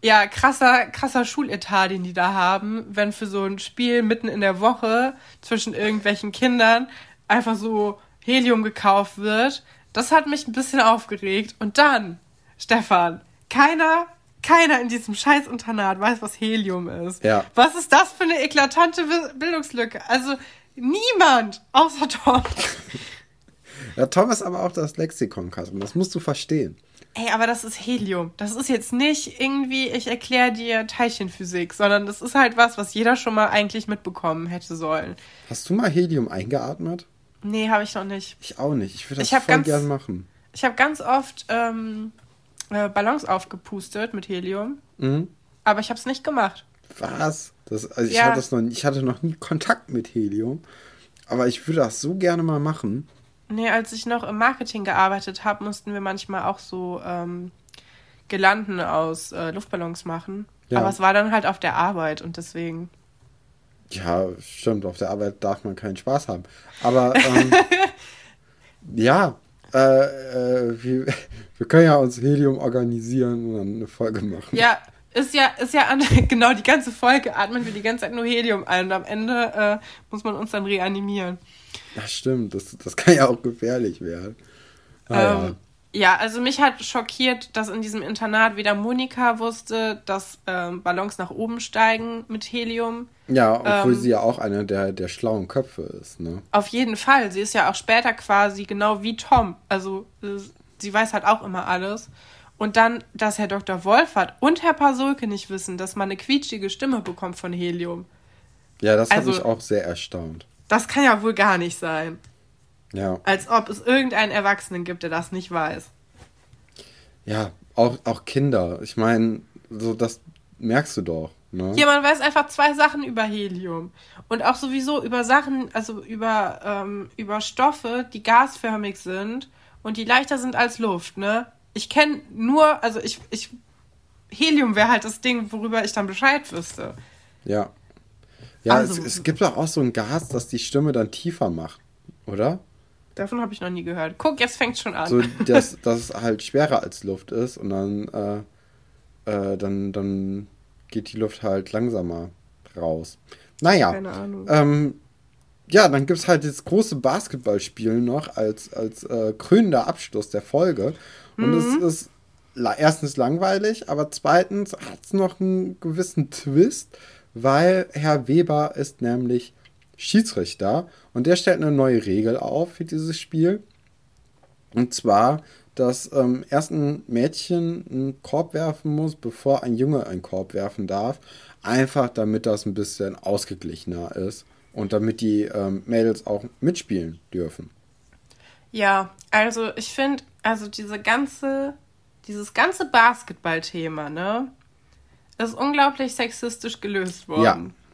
B: ja, krasser, krasser Schuletat, den die da haben, wenn für so ein Spiel mitten in der Woche zwischen irgendwelchen Kindern einfach so Helium gekauft wird das hat mich ein bisschen aufgeregt. Und dann, Stefan, keiner, keiner in diesem Scheißinternat weiß, was Helium ist.
A: Ja.
B: Was ist das für eine eklatante Bildungslücke? Also niemand außer Tom.
A: ja, Tom ist aber auch das Lexikon, Katrin. Das musst du verstehen.
B: Ey, aber das ist Helium. Das ist jetzt nicht irgendwie, ich erkläre dir Teilchenphysik, sondern das ist halt was, was jeder schon mal eigentlich mitbekommen hätte sollen.
A: Hast du mal Helium eingeatmet?
B: Nee, habe ich noch nicht.
A: Ich auch nicht. Ich würde das ich voll ganz, gern machen.
B: Ich habe ganz oft ähm, äh, Ballons aufgepustet mit Helium, mhm. aber ich habe es nicht gemacht.
A: Was? Das, also ich, hatte das noch, ich hatte noch nie Kontakt mit Helium, aber ich würde das so gerne mal machen.
B: Nee, als ich noch im Marketing gearbeitet habe, mussten wir manchmal auch so ähm, Girlanden aus äh, Luftballons machen. Ja. Aber es war dann halt auf der Arbeit und deswegen.
A: Ja, stimmt, auf der Arbeit darf man keinen Spaß haben. Aber ähm, ja, äh, äh, wir, wir können ja uns Helium organisieren und dann eine Folge machen.
B: Ja, ist ja, ist ja an, genau die ganze Folge atmen wir die ganze Zeit nur Helium ein und am Ende äh, muss man uns dann reanimieren.
A: Ja, stimmt, das, das kann ja auch gefährlich werden.
B: Ah, ähm, ja. ja. also mich hat schockiert, dass in diesem Internat weder Monika wusste, dass ähm, Ballons nach oben steigen mit Helium.
A: Ja, obwohl ähm, sie ja auch einer der, der schlauen Köpfe ist, ne?
B: Auf jeden Fall. Sie ist ja auch später quasi genau wie Tom. Also sie weiß halt auch immer alles. Und dann, dass Herr Dr. Wolfert und Herr Pasulke nicht wissen, dass man eine quietschige Stimme bekommt von Helium.
A: Ja, das also, hat mich auch sehr erstaunt.
B: Das kann ja wohl gar nicht sein.
A: Ja.
B: Als ob es irgendeinen Erwachsenen gibt, der das nicht weiß.
A: Ja, auch, auch Kinder. Ich meine, so das merkst du doch. Ne?
B: Hier, man weiß einfach zwei Sachen über Helium. Und auch sowieso über Sachen, also über, ähm, über Stoffe, die gasförmig sind und die leichter sind als Luft, ne? Ich kenne nur, also ich, ich, Helium wäre halt das Ding, worüber ich dann Bescheid wüsste.
A: Ja. Ja, also, es, es gibt doch auch so ein Gas, das die Stimme dann tiefer macht, oder?
B: Davon habe ich noch nie gehört. Guck, jetzt fängt schon an.
A: So, dass, dass es halt schwerer als Luft ist und dann, äh, äh, dann, dann geht die Luft halt langsamer raus. Naja. Keine Ahnung. Ähm, ja, dann gibt es halt das große Basketballspiel noch als, als äh, krönender Abschluss der Folge. Und mhm. es ist erstens langweilig, aber zweitens hat es noch einen gewissen Twist, weil Herr Weber ist nämlich Schiedsrichter und der stellt eine neue Regel auf für dieses Spiel. Und zwar, dass ähm, erst ein Mädchen einen Korb werfen muss, bevor ein Junge einen Korb werfen darf. Einfach damit das ein bisschen ausgeglichener ist und damit die ähm, Mädels auch mitspielen dürfen.
B: Ja, also ich finde, also diese ganze, dieses ganze Basketball-Thema, ne, ist unglaublich sexistisch gelöst worden. Ja.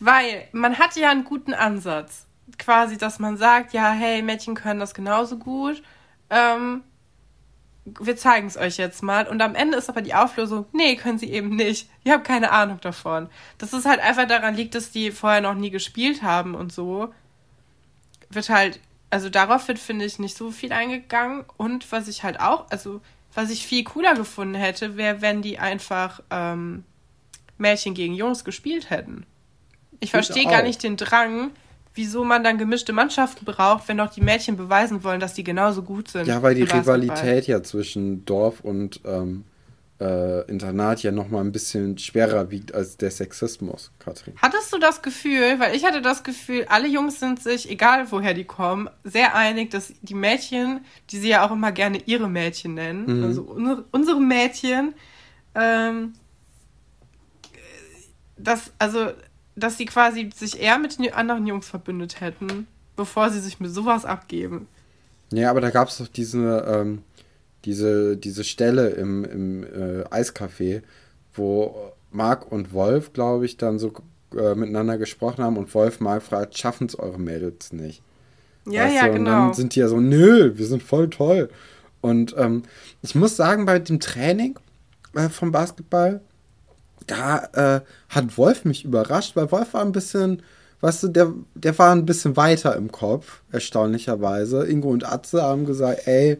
B: Weil man hat ja einen guten Ansatz. Quasi, dass man sagt, ja, hey, Mädchen können das genauso gut. Ähm, wir zeigen es euch jetzt mal. Und am Ende ist aber die Auflösung, nee, können sie eben nicht. Ihr habt keine Ahnung davon. Dass es halt einfach daran liegt, dass die vorher noch nie gespielt haben und so. Wird halt also darauf wird, finde ich, nicht so viel eingegangen. Und was ich halt auch, also was ich viel cooler gefunden hätte, wäre, wenn die einfach ähm, Mädchen gegen Jungs gespielt hätten. Ich verstehe gar nicht den Drang, wieso man dann gemischte Mannschaften braucht, wenn doch die Mädchen beweisen wollen, dass die genauso gut sind.
A: Ja, weil die Rivalität ja zwischen Dorf und ähm, äh, Internat ja noch mal ein bisschen schwerer wiegt als der Sexismus, Katrin.
B: Hattest du das Gefühl, weil ich hatte das Gefühl, alle Jungs sind sich, egal woher die kommen, sehr einig, dass die Mädchen, die sie ja auch immer gerne ihre Mädchen nennen, mhm. also unsere, unsere Mädchen, ähm, dass, also, dass sie quasi sich eher mit den anderen Jungs verbündet hätten, bevor sie sich mit sowas abgeben.
A: Ja, aber da gab es doch diese, ähm, diese, diese Stelle im, im äh, Eiscafé, wo Marc und Wolf, glaube ich, dann so äh, miteinander gesprochen haben und Wolf mal fragt, schaffen es eure Mädels nicht? Ja, weißt ja, du? genau. Und dann sind die ja so, nö, wir sind voll toll. Und ähm, ich muss sagen, bei dem Training äh, vom Basketball, da äh, hat Wolf mich überrascht, weil Wolf war ein bisschen, weißt du, der, der war ein bisschen weiter im Kopf, erstaunlicherweise. Ingo und Atze haben gesagt, ey,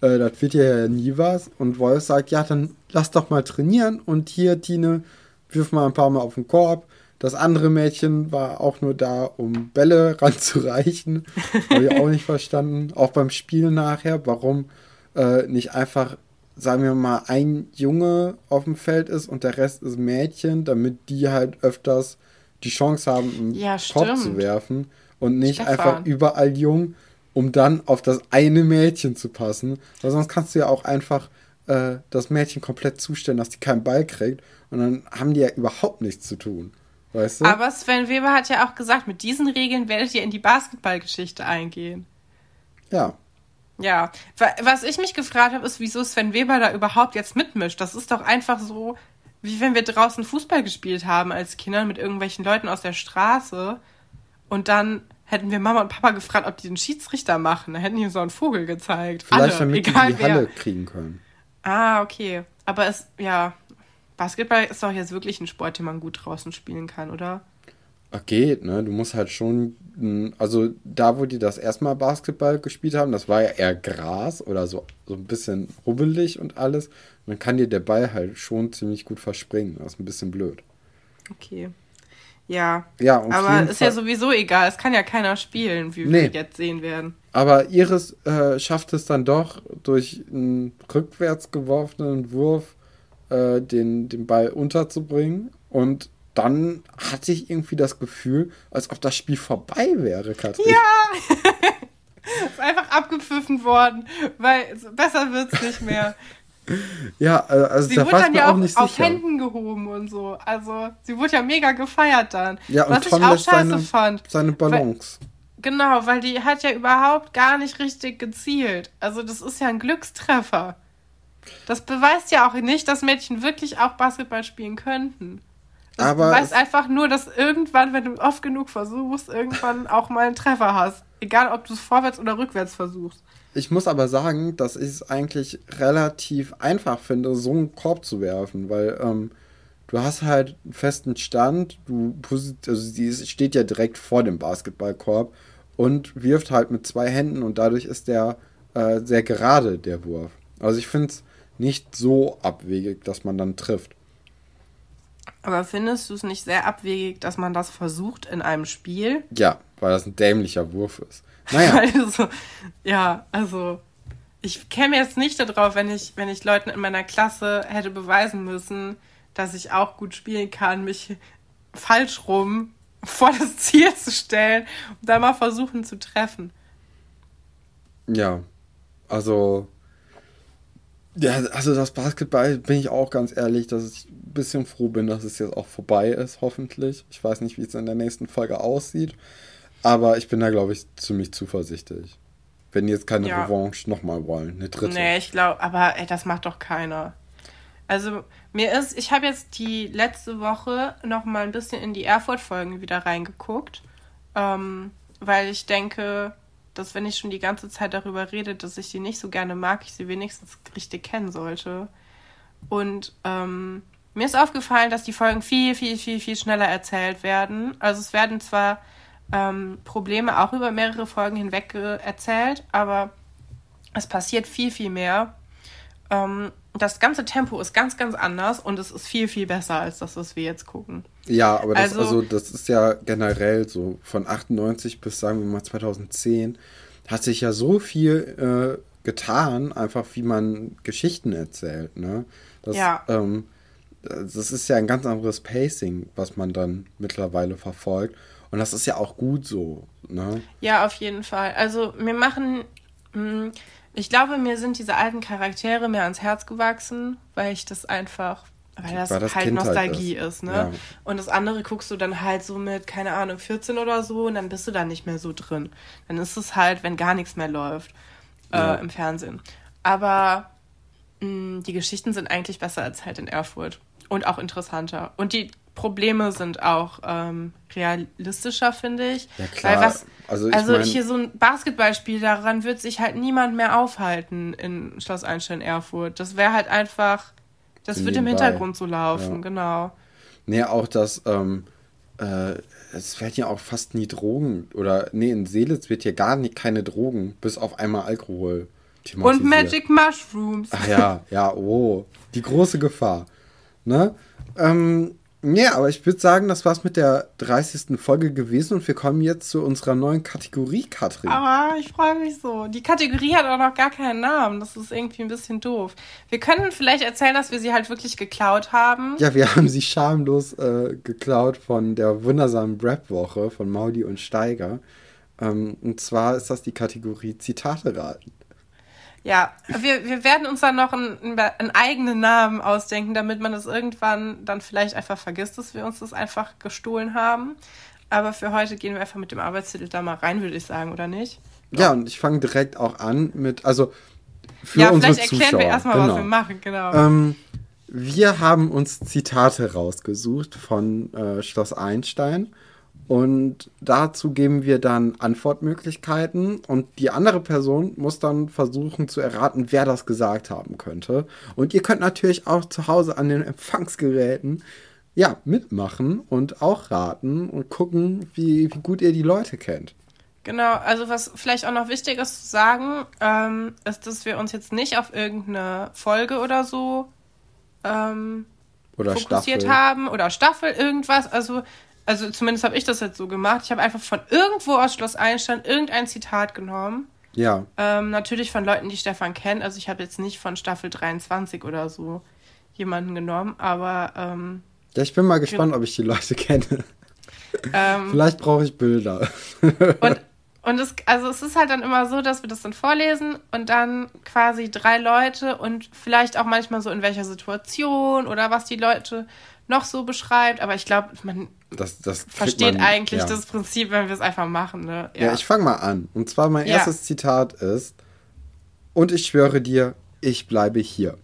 A: äh, das wird ja nie was. Und Wolf sagt, ja, dann lass doch mal trainieren. Und hier, Tine, wirf mal ein paar Mal auf den Korb. Das andere Mädchen war auch nur da, um Bälle ranzureichen. Habe ich auch nicht verstanden. Auch beim Spiel nachher, warum äh, nicht einfach, sagen wir mal, ein Junge auf dem Feld ist und der Rest ist Mädchen, damit die halt öfters die Chance haben, einen ja, Korb zu werfen und nicht Stefan. einfach überall jung um dann auf das eine Mädchen zu passen. Weil sonst kannst du ja auch einfach äh, das Mädchen komplett zustellen, dass die keinen Ball kriegt. Und dann haben die ja überhaupt nichts zu tun. Weißt du?
B: Aber Sven Weber hat ja auch gesagt, mit diesen Regeln werdet ihr in die Basketballgeschichte eingehen.
A: Ja.
B: Ja. Was ich mich gefragt habe, ist, wieso Sven Weber da überhaupt jetzt mitmischt. Das ist doch einfach so, wie wenn wir draußen Fußball gespielt haben als Kinder mit irgendwelchen Leuten aus der Straße. Und dann hätten wir Mama und Papa gefragt, ob die den Schiedsrichter machen. Da hätten die so einen Vogel gezeigt.
A: Vielleicht Alle, damit die die wer. Halle kriegen können.
B: Ah, okay. Aber es, ja, Basketball ist doch jetzt wirklich ein Sport, den man gut draußen spielen kann, oder?
A: Geht, ne? Du musst halt schon, also da, wo die das erstmal Basketball gespielt haben, das war ja eher Gras oder so, so ein bisschen rubbelig und alles. Und dann kann dir der Ball halt schon ziemlich gut verspringen. Das ist ein bisschen blöd.
B: Okay. Ja.
A: Ja,
B: aber ist Fall. ja sowieso egal. Es kann ja keiner spielen, wie nee. wir jetzt sehen werden.
A: Aber Iris äh, schafft es dann doch durch einen rückwärts geworfenen Wurf äh, den, den Ball unterzubringen und dann hatte ich irgendwie das Gefühl, als ob das Spiel vorbei wäre, Katrin.
B: Ja! ist einfach abgepfiffen worden, weil besser wird es nicht mehr.
A: ja, äh, also sie
B: da wurde dann ja auch, nicht auf sicher. Händen gehoben und so. Also sie wurde ja mega gefeiert dann. Ja, und was Tom ich auch scheiße
A: seine, fand. Seine Ballons.
B: Weil, genau, weil die hat ja überhaupt gar nicht richtig gezielt. Also das ist ja ein Glückstreffer. Das beweist ja auch nicht, dass Mädchen wirklich auch Basketball spielen könnten. Aber du weißt einfach nur, dass irgendwann, wenn du oft genug versuchst, irgendwann auch mal einen Treffer hast. Egal, ob du es vorwärts oder rückwärts versuchst.
A: Ich muss aber sagen, dass ich es eigentlich relativ einfach finde, so einen Korb zu werfen, weil ähm, du hast halt einen festen Stand, du also sie steht ja direkt vor dem Basketballkorb und wirft halt mit zwei Händen und dadurch ist der äh, sehr gerade, der Wurf. Also ich finde es nicht so abwegig, dass man dann trifft.
B: Aber findest du es nicht sehr abwegig, dass man das versucht in einem Spiel?
A: Ja, weil das ein dämlicher Wurf ist. Naja.
B: also, ja, also ich käme jetzt nicht darauf, wenn ich, wenn ich Leuten in meiner Klasse hätte beweisen müssen, dass ich auch gut spielen kann, mich falsch rum vor das Ziel zu stellen und da mal versuchen zu treffen.
A: Ja, also ja, also das Basketball bin ich auch ganz ehrlich, dass ich ein bisschen froh bin, dass es jetzt auch vorbei ist, hoffentlich. Ich weiß nicht, wie es in der nächsten Folge aussieht, aber ich bin da, glaube ich, ziemlich zuversichtlich. Wenn die jetzt keine ja. Revanche nochmal wollen, eine dritte.
B: Nee, ich glaube, aber ey, das macht doch keiner. Also, mir ist, ich habe jetzt die letzte Woche nochmal ein bisschen in die Erfurt-Folgen wieder reingeguckt, ähm, weil ich denke, dass wenn ich schon die ganze Zeit darüber rede, dass ich sie nicht so gerne mag, ich sie wenigstens richtig kennen sollte. Und ähm, mir ist aufgefallen, dass die Folgen viel, viel, viel, viel schneller erzählt werden. Also es werden zwar ähm, Probleme auch über mehrere Folgen hinweg erzählt, aber es passiert viel, viel mehr. Ähm, das ganze Tempo ist ganz, ganz anders und es ist viel, viel besser als das, was wir jetzt gucken.
A: Ja, aber das, also, also das ist ja generell so von 98 bis sagen wir mal 2010 hat sich ja so viel äh, getan, einfach wie man Geschichten erzählt. Ne? Das, ja. Ähm, das ist ja ein ganz anderes Pacing, was man dann mittlerweile verfolgt. Und das ist ja auch gut so. Ne?
B: Ja, auf jeden Fall. Also mir machen, hm, ich glaube, mir sind diese alten Charaktere mehr ans Herz gewachsen, weil ich das einfach, weil das, das halt Kindheit Nostalgie ist, ist ne? Ja. Und das andere guckst du dann halt so mit, keine Ahnung, 14 oder so und dann bist du da nicht mehr so drin. Dann ist es halt, wenn gar nichts mehr läuft äh, ja. im Fernsehen. Aber mh, mm, die Geschichten sind eigentlich besser als halt in Erfurt. Und auch interessanter. Und die Probleme sind auch ähm, realistischer, finde ich. Ja, klar. Weil was, also, ich also mein, hier so ein Basketballspiel, daran wird sich halt niemand mehr aufhalten in Schloss Einstein Erfurt. Das wäre halt einfach, das wird im Hintergrund so laufen, ja. genau.
A: Nee, auch das, ähm, äh, es werden ja auch fast nie Drogen, oder nee, in Seelitz wird ja gar nicht keine Drogen, bis auf einmal Alkohol.
B: Und Magic Mushrooms.
A: Ach ja, ja, oh, die große Gefahr. Ne? Ähm, ja, aber ich würde sagen, das war's mit der 30. Folge gewesen und wir kommen jetzt zu unserer neuen Kategorie, Katrin.
B: Aber ich freue mich so. Die Kategorie hat auch noch gar keinen Namen. Das ist irgendwie ein bisschen doof. Wir können vielleicht erzählen, dass wir sie halt wirklich geklaut haben.
A: Ja, wir haben sie schamlos äh, geklaut von der wundersamen Rap-Woche von Maudi und Steiger. Ähm, und zwar ist das die Kategorie Zitate raten.
B: Ja, wir, wir werden uns dann noch einen, einen eigenen Namen ausdenken, damit man das irgendwann dann vielleicht einfach vergisst, dass wir uns das einfach gestohlen haben. Aber für heute gehen wir einfach mit dem Arbeitstitel da mal rein, würde ich sagen, oder nicht?
A: Ja, und ich fange direkt auch an mit, also für ja, unsere vielleicht erklären Zuschauer. wir erstmal, genau. was wir machen, genau. Ähm, wir haben uns Zitate rausgesucht von äh, Schloss Einstein Und dazu geben wir dann Antwortmöglichkeiten und die andere Person muss dann versuchen zu erraten, wer das gesagt haben könnte. Und ihr könnt natürlich auch zu Hause an den Empfangsgeräten ja, mitmachen und auch raten und gucken, wie, wie gut ihr die Leute kennt.
B: Genau, also was vielleicht auch noch wichtig ist zu sagen, ähm, ist, dass wir uns jetzt nicht auf irgendeine Folge oder so ähm, oder fokussiert Staffel. haben oder Staffel irgendwas. Also, also zumindest habe ich das jetzt so gemacht. Ich habe einfach von irgendwo aus Schloss Einstein irgendein Zitat genommen. Ja. Ähm, natürlich von Leuten, die Stefan kennt. Also ich habe jetzt nicht von Staffel 23 oder so jemanden genommen, aber ähm,
A: ja, ich bin mal gespannt, ob ich die Leute kenne. Ähm, Vielleicht brauche ich Bilder.
B: und und es, also es ist halt dann immer so, dass wir das dann vorlesen und dann quasi drei Leute und vielleicht auch manchmal so in welcher Situation oder was die Leute noch so beschreibt. Aber ich glaube, man das, das versteht man, eigentlich ja. das Prinzip, wenn wir es einfach machen. Ne?
A: Ja, ja ich fange mal an. Und zwar mein ja. erstes Zitat ist, und ich schwöre dir, ich bleibe hier.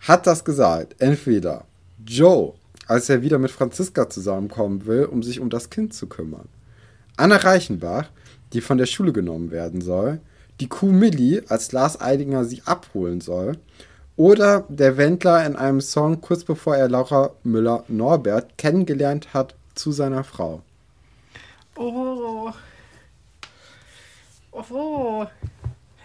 A: Hat das gesagt entweder Joe, als er wieder mit Franziska zusammenkommen will, um sich um das Kind zu kümmern. Anna Reichenbach, die von der Schule genommen werden soll, die Kuh Millie, als Lars Eidinger sie abholen soll, oder der Wendler in einem Song kurz bevor er Laura Müller-Norbert kennengelernt hat zu seiner Frau.
B: Oh. Oh.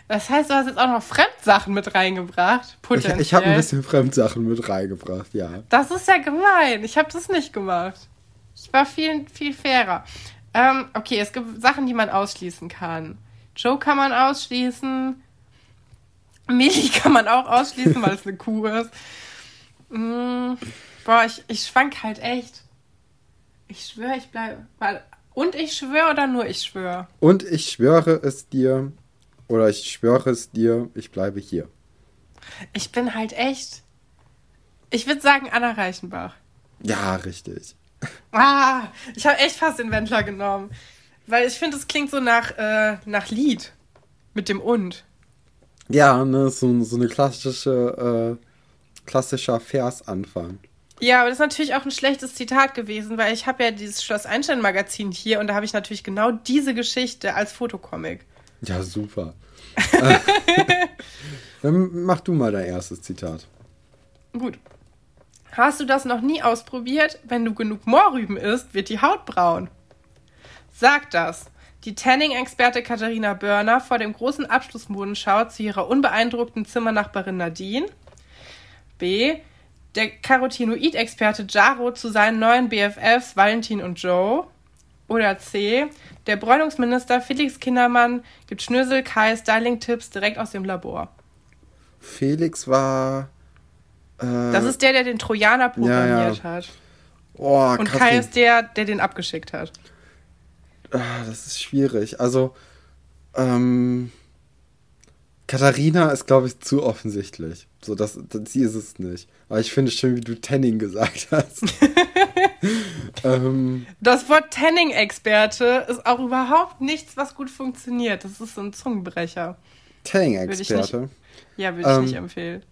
B: Das heißt, du hast jetzt auch noch Fremdsachen mit reingebracht.
A: Potenziell. Ich, ich habe ein bisschen Fremdsachen mit reingebracht, ja.
B: Das ist ja gemein. Ich habe das nicht gemacht. Ich war viel, viel fairer. Ähm, okay, es gibt Sachen, die man ausschließen kann. Joe kann man ausschließen. Millie kann man auch ausschließen, weil es eine Kuh ist. Mm, boah, ich, ich schwank halt echt. Ich schwöre, ich bleibe. Und ich schwöre oder nur ich schwöre?
A: Und ich schwöre es dir. Oder ich schwöre es dir, ich bleibe hier.
B: Ich bin halt echt. Ich würde sagen Anna Reichenbach.
A: Ja, richtig.
B: Ah, ich habe echt fast den Wendler genommen. Weil ich finde, es klingt so nach, äh, nach Lied. Mit dem und.
A: Ja, ne, so, so eine klassische, äh, klassischer Versanfang.
B: Ja, aber das ist natürlich auch ein schlechtes Zitat gewesen, weil ich habe ja dieses Schloss Einstein Magazin hier und da habe ich natürlich genau diese Geschichte als Fotocomic.
A: Ja, super. Dann mach du mal dein erstes Zitat.
B: Gut. Hast du das noch nie ausprobiert? Wenn du genug Mohrrüben isst, wird die Haut braun. Sagt das. Die Tanning-Experte Katharina Börner vor dem großen Abschlussmodenschau zu ihrer unbeeindruckten Zimmernachbarin Nadine. B. Der Carotinoid-Experte Jaro zu seinen neuen BFFs Valentin und Joe. Oder C. Der Bräunungsminister Felix Kindermann gibt Schnösel Kai Styling-Tipps direkt aus dem Labor.
A: Felix war
B: äh, das ist der, der den Trojaner programmiert ja, ja. hat. Oh, Und Kai ist der, der den abgeschickt hat.
A: Ah, das ist schwierig. Also, ähm, Katharina ist, glaube ich, zu offensichtlich. So, das, das, sie ist es nicht. Aber ich finde es schön, wie du Tanning gesagt hast.
B: ähm, das Wort Tanning-Experte ist auch überhaupt nichts, was gut funktioniert. Das ist so ein Zungenbrecher. Tanning-Experte? Ja, würde ich ähm, nicht empfehlen.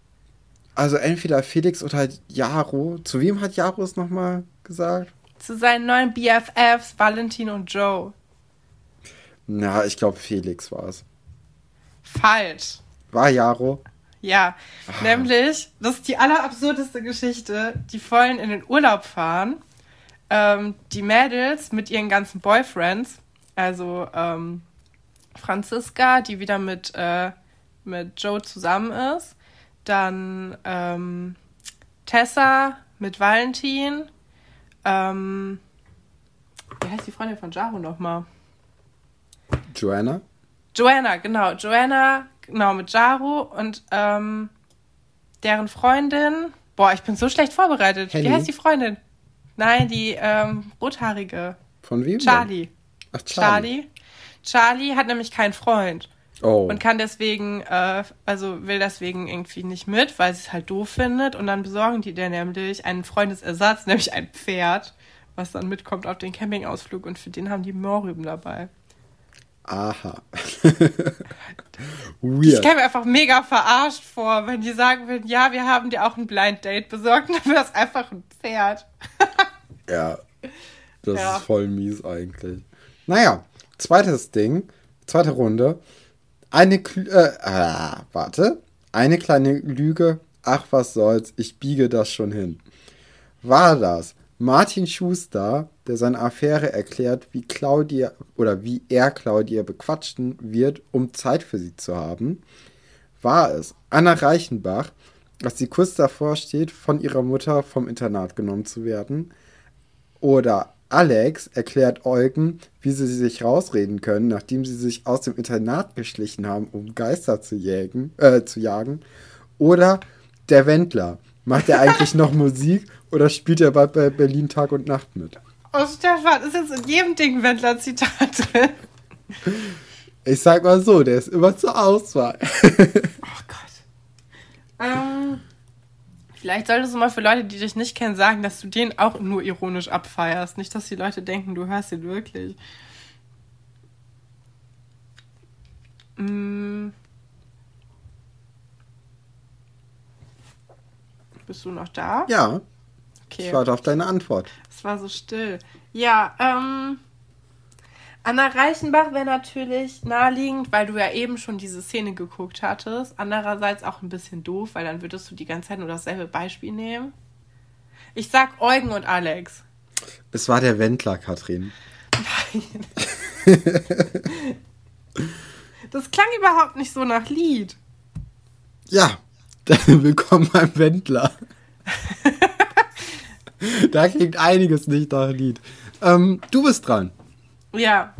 A: Also entweder Felix oder halt Jaro. Zu wem hat Jaro es nochmal gesagt?
B: Zu seinen neuen BFFs, Valentin und Joe.
A: Na, ich glaube Felix war es.
B: Falsch.
A: War Jaro?
B: Ja, ah. nämlich, das ist die allerabsurdeste Geschichte. Die wollen in den Urlaub fahren. Ähm, die Mädels mit ihren ganzen Boyfriends, also ähm, Franziska, die wieder mit, äh, mit Joe zusammen ist, dann ähm, Tessa mit Valentin. Ähm, wie heißt die Freundin von Jaro nochmal?
A: Joanna?
B: Joanna, genau. Joanna, genau, mit Jaro und ähm, deren Freundin. Boah, ich bin so schlecht vorbereitet. Henny? Wie heißt die Freundin? Nein, die ähm, rothaarige. Von wem? Charlie. Ach, Charlie. Charlie. Charlie hat nämlich keinen Freund. Oh. Und kann deswegen, äh, also will deswegen irgendwie nicht mit, weil sie es halt doof findet. Und dann besorgen die der nämlich einen Freundesersatz, nämlich ein Pferd, was dann mitkommt auf den Campingausflug. Und für den haben die Moorrüben dabei. Aha. Weird. Ich käme mir einfach mega verarscht vor, wenn die sagen würden, ja, wir haben dir auch ein Blind Date besorgt, dann wäre es einfach ein Pferd.
A: ja. Das ja. ist voll mies eigentlich. Naja, zweites Ding, zweite Runde. Eine, äh, ah, warte. Eine kleine Lüge. Ach, was soll's, ich biege das schon hin. War das Martin Schuster, der seine Affäre erklärt, wie Claudia oder wie er Claudia bequatschen wird, um Zeit für sie zu haben? War es Anna Reichenbach, dass sie kurz davor steht, von ihrer Mutter vom Internat genommen zu werden? Oder Alex erklärt Eugen, wie sie sich rausreden können, nachdem sie sich aus dem Internat geschlichen haben, um Geister zu, jägen, äh, zu jagen. Oder der Wendler. Macht er eigentlich noch Musik oder spielt er bei Berlin Tag und Nacht mit?
B: Oh, Stefan, ist jetzt in jedem Ding Wendler-Zitat drin.
A: Ich sag mal so, der ist immer zur Auswahl.
B: oh Gott. Ähm. Vielleicht solltest du mal für Leute, die dich nicht kennen, sagen, dass du den auch nur ironisch abfeierst. Nicht, dass die Leute denken, du hörst ihn wirklich. Mm. Bist du noch da?
A: Ja. Okay. Ich warte auf deine Antwort.
B: Es war so still. Ja, ähm. Anna Reichenbach wäre natürlich naheliegend, weil du ja eben schon diese Szene geguckt hattest. Andererseits auch ein bisschen doof, weil dann würdest du die ganze Zeit nur dasselbe Beispiel nehmen. Ich sag Eugen und Alex.
A: Es war der Wendler, Katrin. Nein.
B: das klang überhaupt nicht so nach Lied.
A: Ja, willkommen beim Wendler. da klingt einiges nicht nach Lied. Ähm, du bist dran.
B: Ja.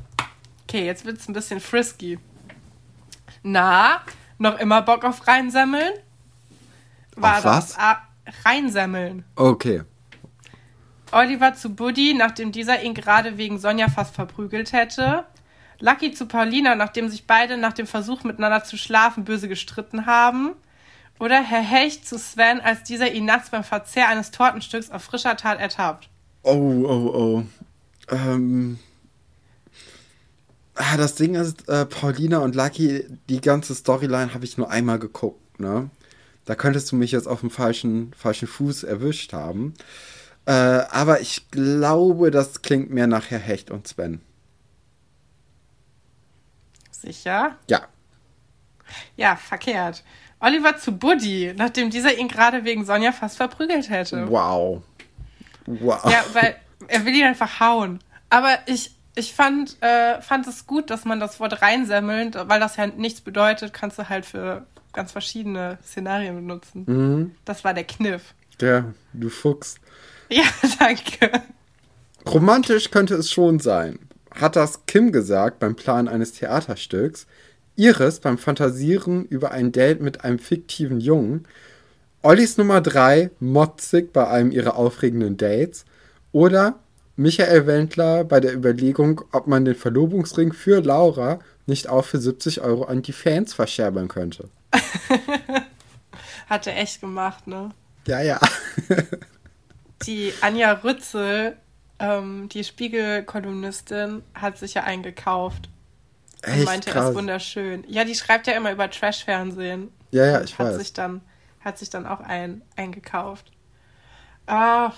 B: Okay, jetzt wird es ein bisschen frisky. Na, noch immer Bock auf reinsammeln?
A: War auf was?
B: Ah, reinsammeln.
A: Okay.
B: Oliver zu Buddy, nachdem dieser ihn gerade wegen Sonja fast verprügelt hätte. Lucky zu Paulina, nachdem sich beide nach dem Versuch miteinander zu schlafen böse gestritten haben. Oder Herr Hecht zu Sven, als dieser ihn nachts beim Verzehr eines Tortenstücks auf frischer Tat ertappt.
A: Oh, oh, oh. Ähm, das Ding ist, äh, Paulina und Lucky, die ganze Storyline habe ich nur einmal geguckt, ne? Da könntest du mich jetzt auf dem falschen, falschen Fuß erwischt haben. Äh, aber ich glaube, das klingt mehr nach Herr Hecht und Sven.
B: Sicher?
A: Ja.
B: Ja, verkehrt. Oliver zu Buddy, nachdem dieser ihn gerade wegen Sonja fast verprügelt hätte.
A: Wow.
B: Wow. Ja, weil er will ihn einfach hauen. Aber ich, ich fand, äh, fand es gut, dass man das Wort reinsammeln, weil das ja nichts bedeutet, kannst du halt für ganz verschiedene Szenarien benutzen. Mhm. Das war der Kniff.
A: Ja, du Fuchs.
B: Ja, danke.
A: Romantisch könnte es schon sein. Hat das Kim gesagt beim Plan eines Theaterstücks, Iris beim Fantasieren über ein Date mit einem fiktiven Jungen, Ollis Nummer 3 motzig bei einem ihrer aufregenden Dates oder Michael Wendler bei der Überlegung, ob man den Verlobungsring für Laura nicht auch für 70 Euro an die Fans verscherbern könnte.
B: Hat er echt gemacht, ne?
A: Ja, ja.
B: die Anja Rützel, ähm, die Spiegel-Kolumnistin, hat sich ja eingekauft. Echt? Und meinte, er ist wunderschön. Ja, die schreibt ja immer über Trash-Fernsehen.
A: Ja, ja, ich
B: hat
A: weiß.
B: Sich dann, hat sich dann auch ein, eingekauft. Ah.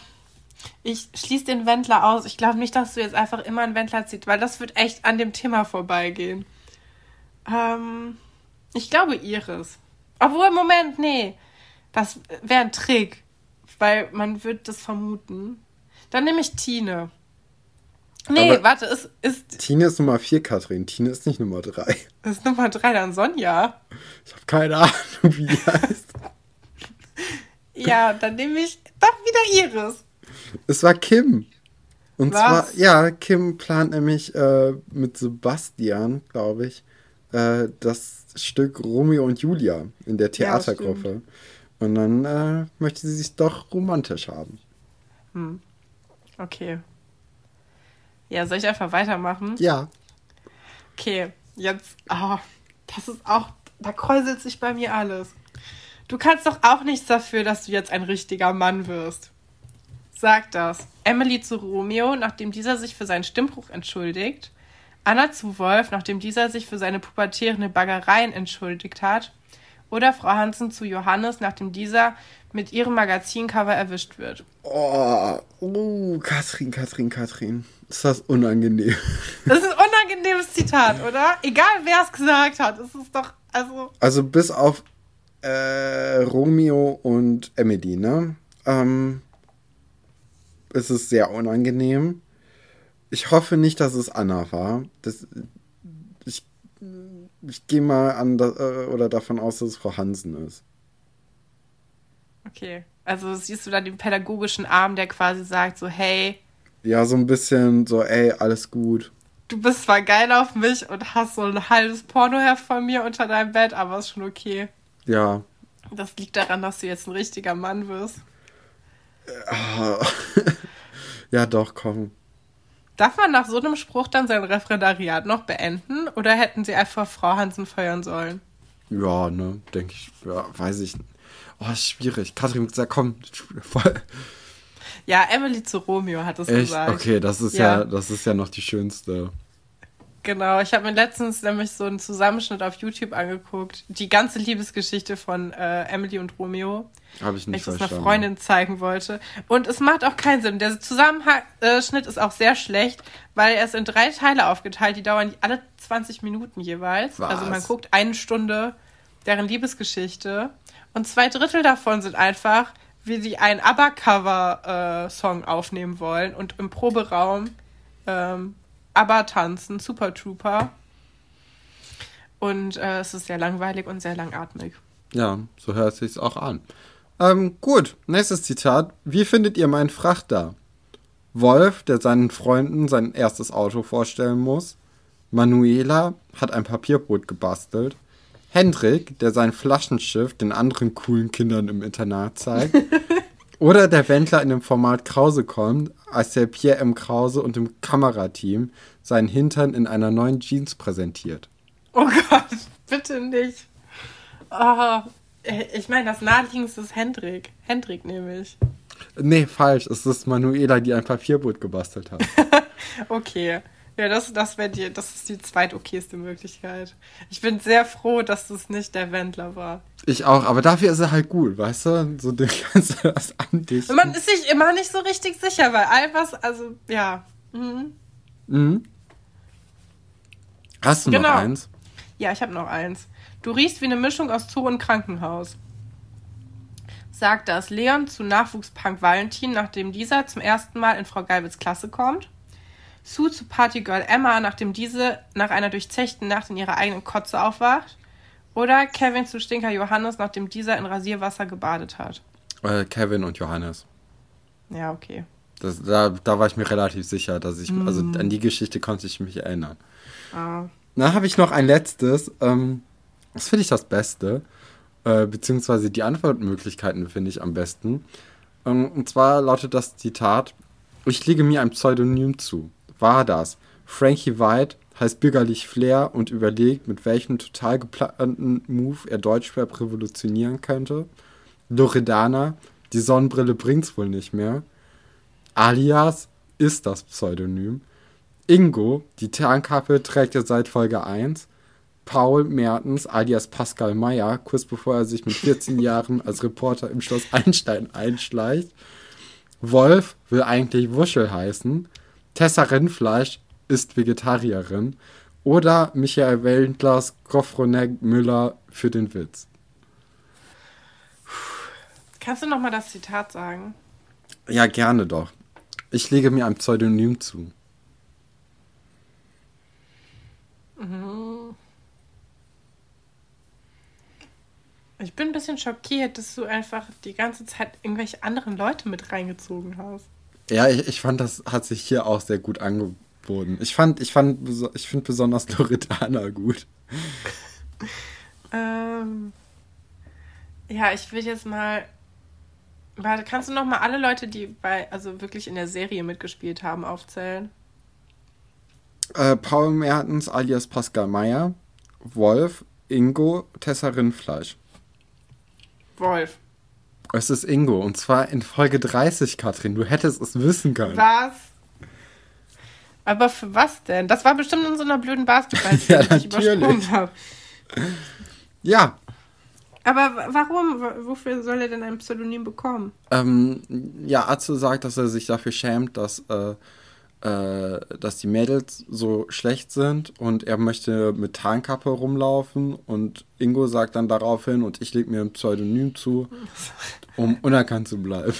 B: Ich schließe den Wendler aus. Ich glaube nicht, dass du jetzt einfach immer einen Wendler ziehst, weil das wird echt an dem Thema vorbeigehen. Ähm, ich glaube Iris. Obwohl, Moment, nee. Das wäre ein Trick. Weil man wird das vermuten. Dann nehme ich Tine. Nee, Aber warte, ist, ist.
A: Tine ist Nummer 4, Katrin. Tine ist nicht Nummer 3.
B: Ist Nummer 3 dann Sonja?
A: Ich habe keine Ahnung, wie die heißt.
B: ja, dann nehme ich doch wieder Iris.
A: Es war Kim. Und Was? zwar, ja, Kim plant nämlich äh, mit Sebastian, glaube ich, äh, das Stück Romeo und Julia in der Theatergruppe. Ja, und dann äh, möchte sie sich doch romantisch haben.
B: Hm. Okay. Ja, soll ich einfach weitermachen?
A: Ja.
B: Okay, jetzt, oh, das ist auch, da kräuselt sich bei mir alles. Du kannst doch auch nichts dafür, dass du jetzt ein richtiger Mann wirst sagt das. Emily zu Romeo, nachdem dieser sich für seinen Stimmbruch entschuldigt. Anna zu Wolf, nachdem dieser sich für seine pubertierende Baggereien entschuldigt hat. Oder Frau Hansen zu Johannes, nachdem dieser mit ihrem Magazincover erwischt wird.
A: Oh, uh, Katrin, Katrin, Katrin. Ist das unangenehm?
B: Das ist ein unangenehmes Zitat, oder? Egal wer es gesagt hat, es ist doch, also.
A: Also bis auf äh, Romeo und Emily, ne? Ähm, ist es sehr unangenehm. Ich hoffe nicht, dass es Anna war. Das, ich ich gehe mal an äh, oder davon aus, dass es Frau Hansen ist.
B: Okay. Also siehst du da den pädagogischen Arm, der quasi sagt so, hey.
A: Ja, so ein bisschen so, ey, alles gut.
B: Du bist zwar geil auf mich und hast so ein halbes Pornoheft von mir unter deinem Bett, aber ist schon okay.
A: Ja.
B: Das liegt daran, dass du jetzt ein richtiger Mann wirst.
A: ja, doch, komm.
B: Darf man nach so einem Spruch dann sein Referendariat noch beenden oder hätten sie einfach Frau Hansen feuern sollen?
A: Ja, ne, denke ich. Ja, weiß ich. Oh, ist schwierig. Katrin, sag komm, voll.
B: Ja, Emily zu Romeo hat es
A: gesagt. Okay, das ist ja. ja. das ist ja noch die schönste.
B: Genau, ich habe mir letztens nämlich so einen Zusammenschnitt auf YouTube angeguckt. Die ganze Liebesgeschichte von äh, Emily und Romeo. Habe ich nicht verstanden. Ich das einer Freundin zeigen wollte. Und es macht auch keinen Sinn. Der Zusammenschnitt ist auch sehr schlecht, weil er ist in drei Teile aufgeteilt. Die dauern alle 20 Minuten jeweils. Was? Also man guckt eine Stunde deren Liebesgeschichte. Und zwei Drittel davon sind einfach, wie sie einen ABBA-Cover-Song äh, aufnehmen wollen und im Proberaum ähm, ABBA tanzen, Super Trooper. Und äh, es ist sehr langweilig und sehr langatmig.
A: Ja, so hört es sich auch an. Ähm, gut, nächstes Zitat. Wie findet ihr meinen Frachter? Wolf, der seinen Freunden sein erstes Auto vorstellen muss. Manuela hat ein Papierboot gebastelt. Hendrik, der sein Flaschenschiff den anderen coolen Kindern im Internat zeigt. Oder der Wendler in dem Format Krause kommt, als der Pierre M. Krause und dem Kamerateam seinen Hintern in einer neuen Jeans präsentiert.
B: Oh Gott, bitte nicht. Oh, ich meine, das naheliegendste ist Hendrik. Hendrik nämlich.
A: Nee, falsch. Es ist Manuela, die ein Papierboot gebastelt hat.
B: okay. Ja, das, das, die, das ist die zweitokayste Möglichkeit. Ich bin sehr froh, dass das nicht der Wendler war.
A: Ich auch, aber dafür ist er halt gut, weißt du? So den kannst du das
B: andichten. Man ist sich immer nicht so richtig sicher, weil all was, also, ja. Mhm. Mhm.
A: Hast du genau. noch eins?
B: Ja, ich habe noch eins. Du riechst wie eine Mischung aus Zoo und Krankenhaus. Sagt das Leon zu Nachwuchspunk Valentin, nachdem dieser zum ersten Mal in Frau Galwitz Klasse kommt. Sue zu Partygirl Emma, nachdem diese nach einer durchzechten Nacht in ihrer eigenen Kotze aufwacht. Oder Kevin zu Stinker Johannes, nachdem dieser in Rasierwasser gebadet hat.
A: Äh, Kevin und Johannes.
B: Ja, okay.
A: Das, da, da war ich mir relativ sicher, dass ich, mm. also an die Geschichte konnte ich mich erinnern. Ah. Dann habe ich noch ein letztes. Ähm, das finde ich das Beste. Äh, beziehungsweise die Antwortmöglichkeiten finde ich am besten. Ähm, und zwar lautet das Zitat: Ich lege mir ein Pseudonym zu war das. Frankie White heißt bürgerlich Flair und überlegt, mit welchem total geplanten Move er Deutschrap revolutionieren könnte. Loredana, die Sonnenbrille bringt's wohl nicht mehr. Alias ist das Pseudonym. Ingo, die Tarnkappe trägt er seit Folge 1. Paul Mertens alias Pascal Meyer, kurz bevor er sich mit 14 Jahren als Reporter im Schloss Einstein einschleicht. Wolf will eigentlich Wuschel heißen. Tessa Rindfleisch ist Vegetarierin oder Michael Wendlers Gofronek Müller für den Witz.
B: Kannst du noch mal das Zitat sagen?
A: Ja, gerne doch. Ich lege mir ein Pseudonym zu.
B: Mhm. Ich bin ein bisschen schockiert, dass du einfach die ganze Zeit irgendwelche anderen Leute mit reingezogen hast.
A: Ja, ich, ich fand, das hat sich hier auch sehr gut angeboten. Ich fand, ich fand, ich finde besonders Loredana gut.
B: ähm, ja, ich will jetzt mal. Warte, kannst du noch mal alle Leute, die bei, also wirklich in der Serie mitgespielt haben, aufzählen?
A: Äh, Paul Mertens alias Pascal Meyer, Wolf, Ingo, Tessa Rindfleisch.
B: Wolf.
A: Es ist Ingo und zwar in Folge 30, Katrin. Du hättest es wissen können.
B: Was? Aber für was denn? Das war bestimmt in so einer blöden Basketball, ja, die ich übersprungen habe.
A: Ja.
B: Aber warum? Wofür soll er denn ein Pseudonym bekommen?
A: Ähm, ja, Atze sagt, dass er sich dafür schämt, dass, äh, äh, dass die Mädels so schlecht sind und er möchte mit Tarnkappe rumlaufen und Ingo sagt dann daraufhin und ich lege mir ein Pseudonym zu, um unerkannt zu bleiben.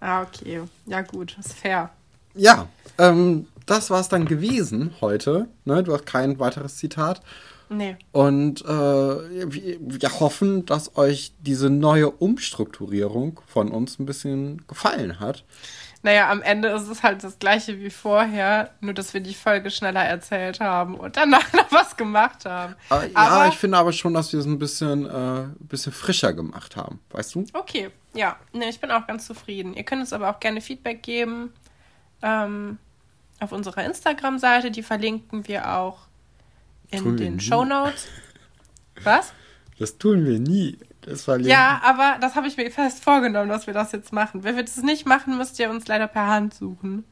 B: Ah, okay. Ja, gut, ist fair.
A: Ja, ähm, das war es dann gewesen heute. Ne? Du hast kein weiteres Zitat.
B: Nee.
A: Und äh, wir, wir hoffen, dass euch diese neue Umstrukturierung von uns ein bisschen gefallen hat.
B: Naja, am Ende ist es halt das gleiche wie vorher, nur dass wir die Folge schneller erzählt haben und danach noch was gemacht haben.
A: Äh, ja, ich finde aber schon, dass wir es ein bisschen, äh, bisschen frischer gemacht haben, weißt du?
B: Okay, ja. Nee, ich bin auch ganz zufrieden. Ihr könnt uns aber auch gerne Feedback geben ähm, auf unserer Instagram-Seite. Die verlinken wir auch in
A: Tun
B: den. Show Notes. Was?
A: Das tun wir nie. Das verlinken.
B: Ja, aber das habe ich mir fest vorgenommen, dass wir das jetzt machen. Wenn wir das nicht machen, müsst ihr uns leider per Hand suchen.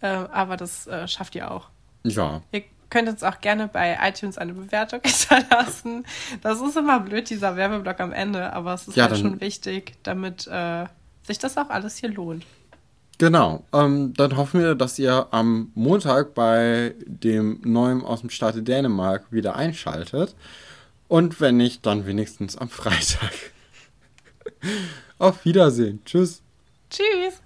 B: Äh, aber das äh, schafft ihr auch.
A: Ja.
B: Ihr könnt uns auch gerne bei iTunes eine Bewertung hinterlassen. Das ist immer blöd, dieser Werbeblock am Ende, aber es ist
A: Ja,
B: halt schon wichtig, damit äh, sich das auch alles hier lohnt.
A: Genau. Ähm, dann hoffen wir, dass ihr am Montag bei dem Neuen aus dem Staate Dänemark wieder einschaltet. Und wenn nicht, dann wenigstens am Freitag. Auf Wiedersehen. Tschüss.
B: Tschüss!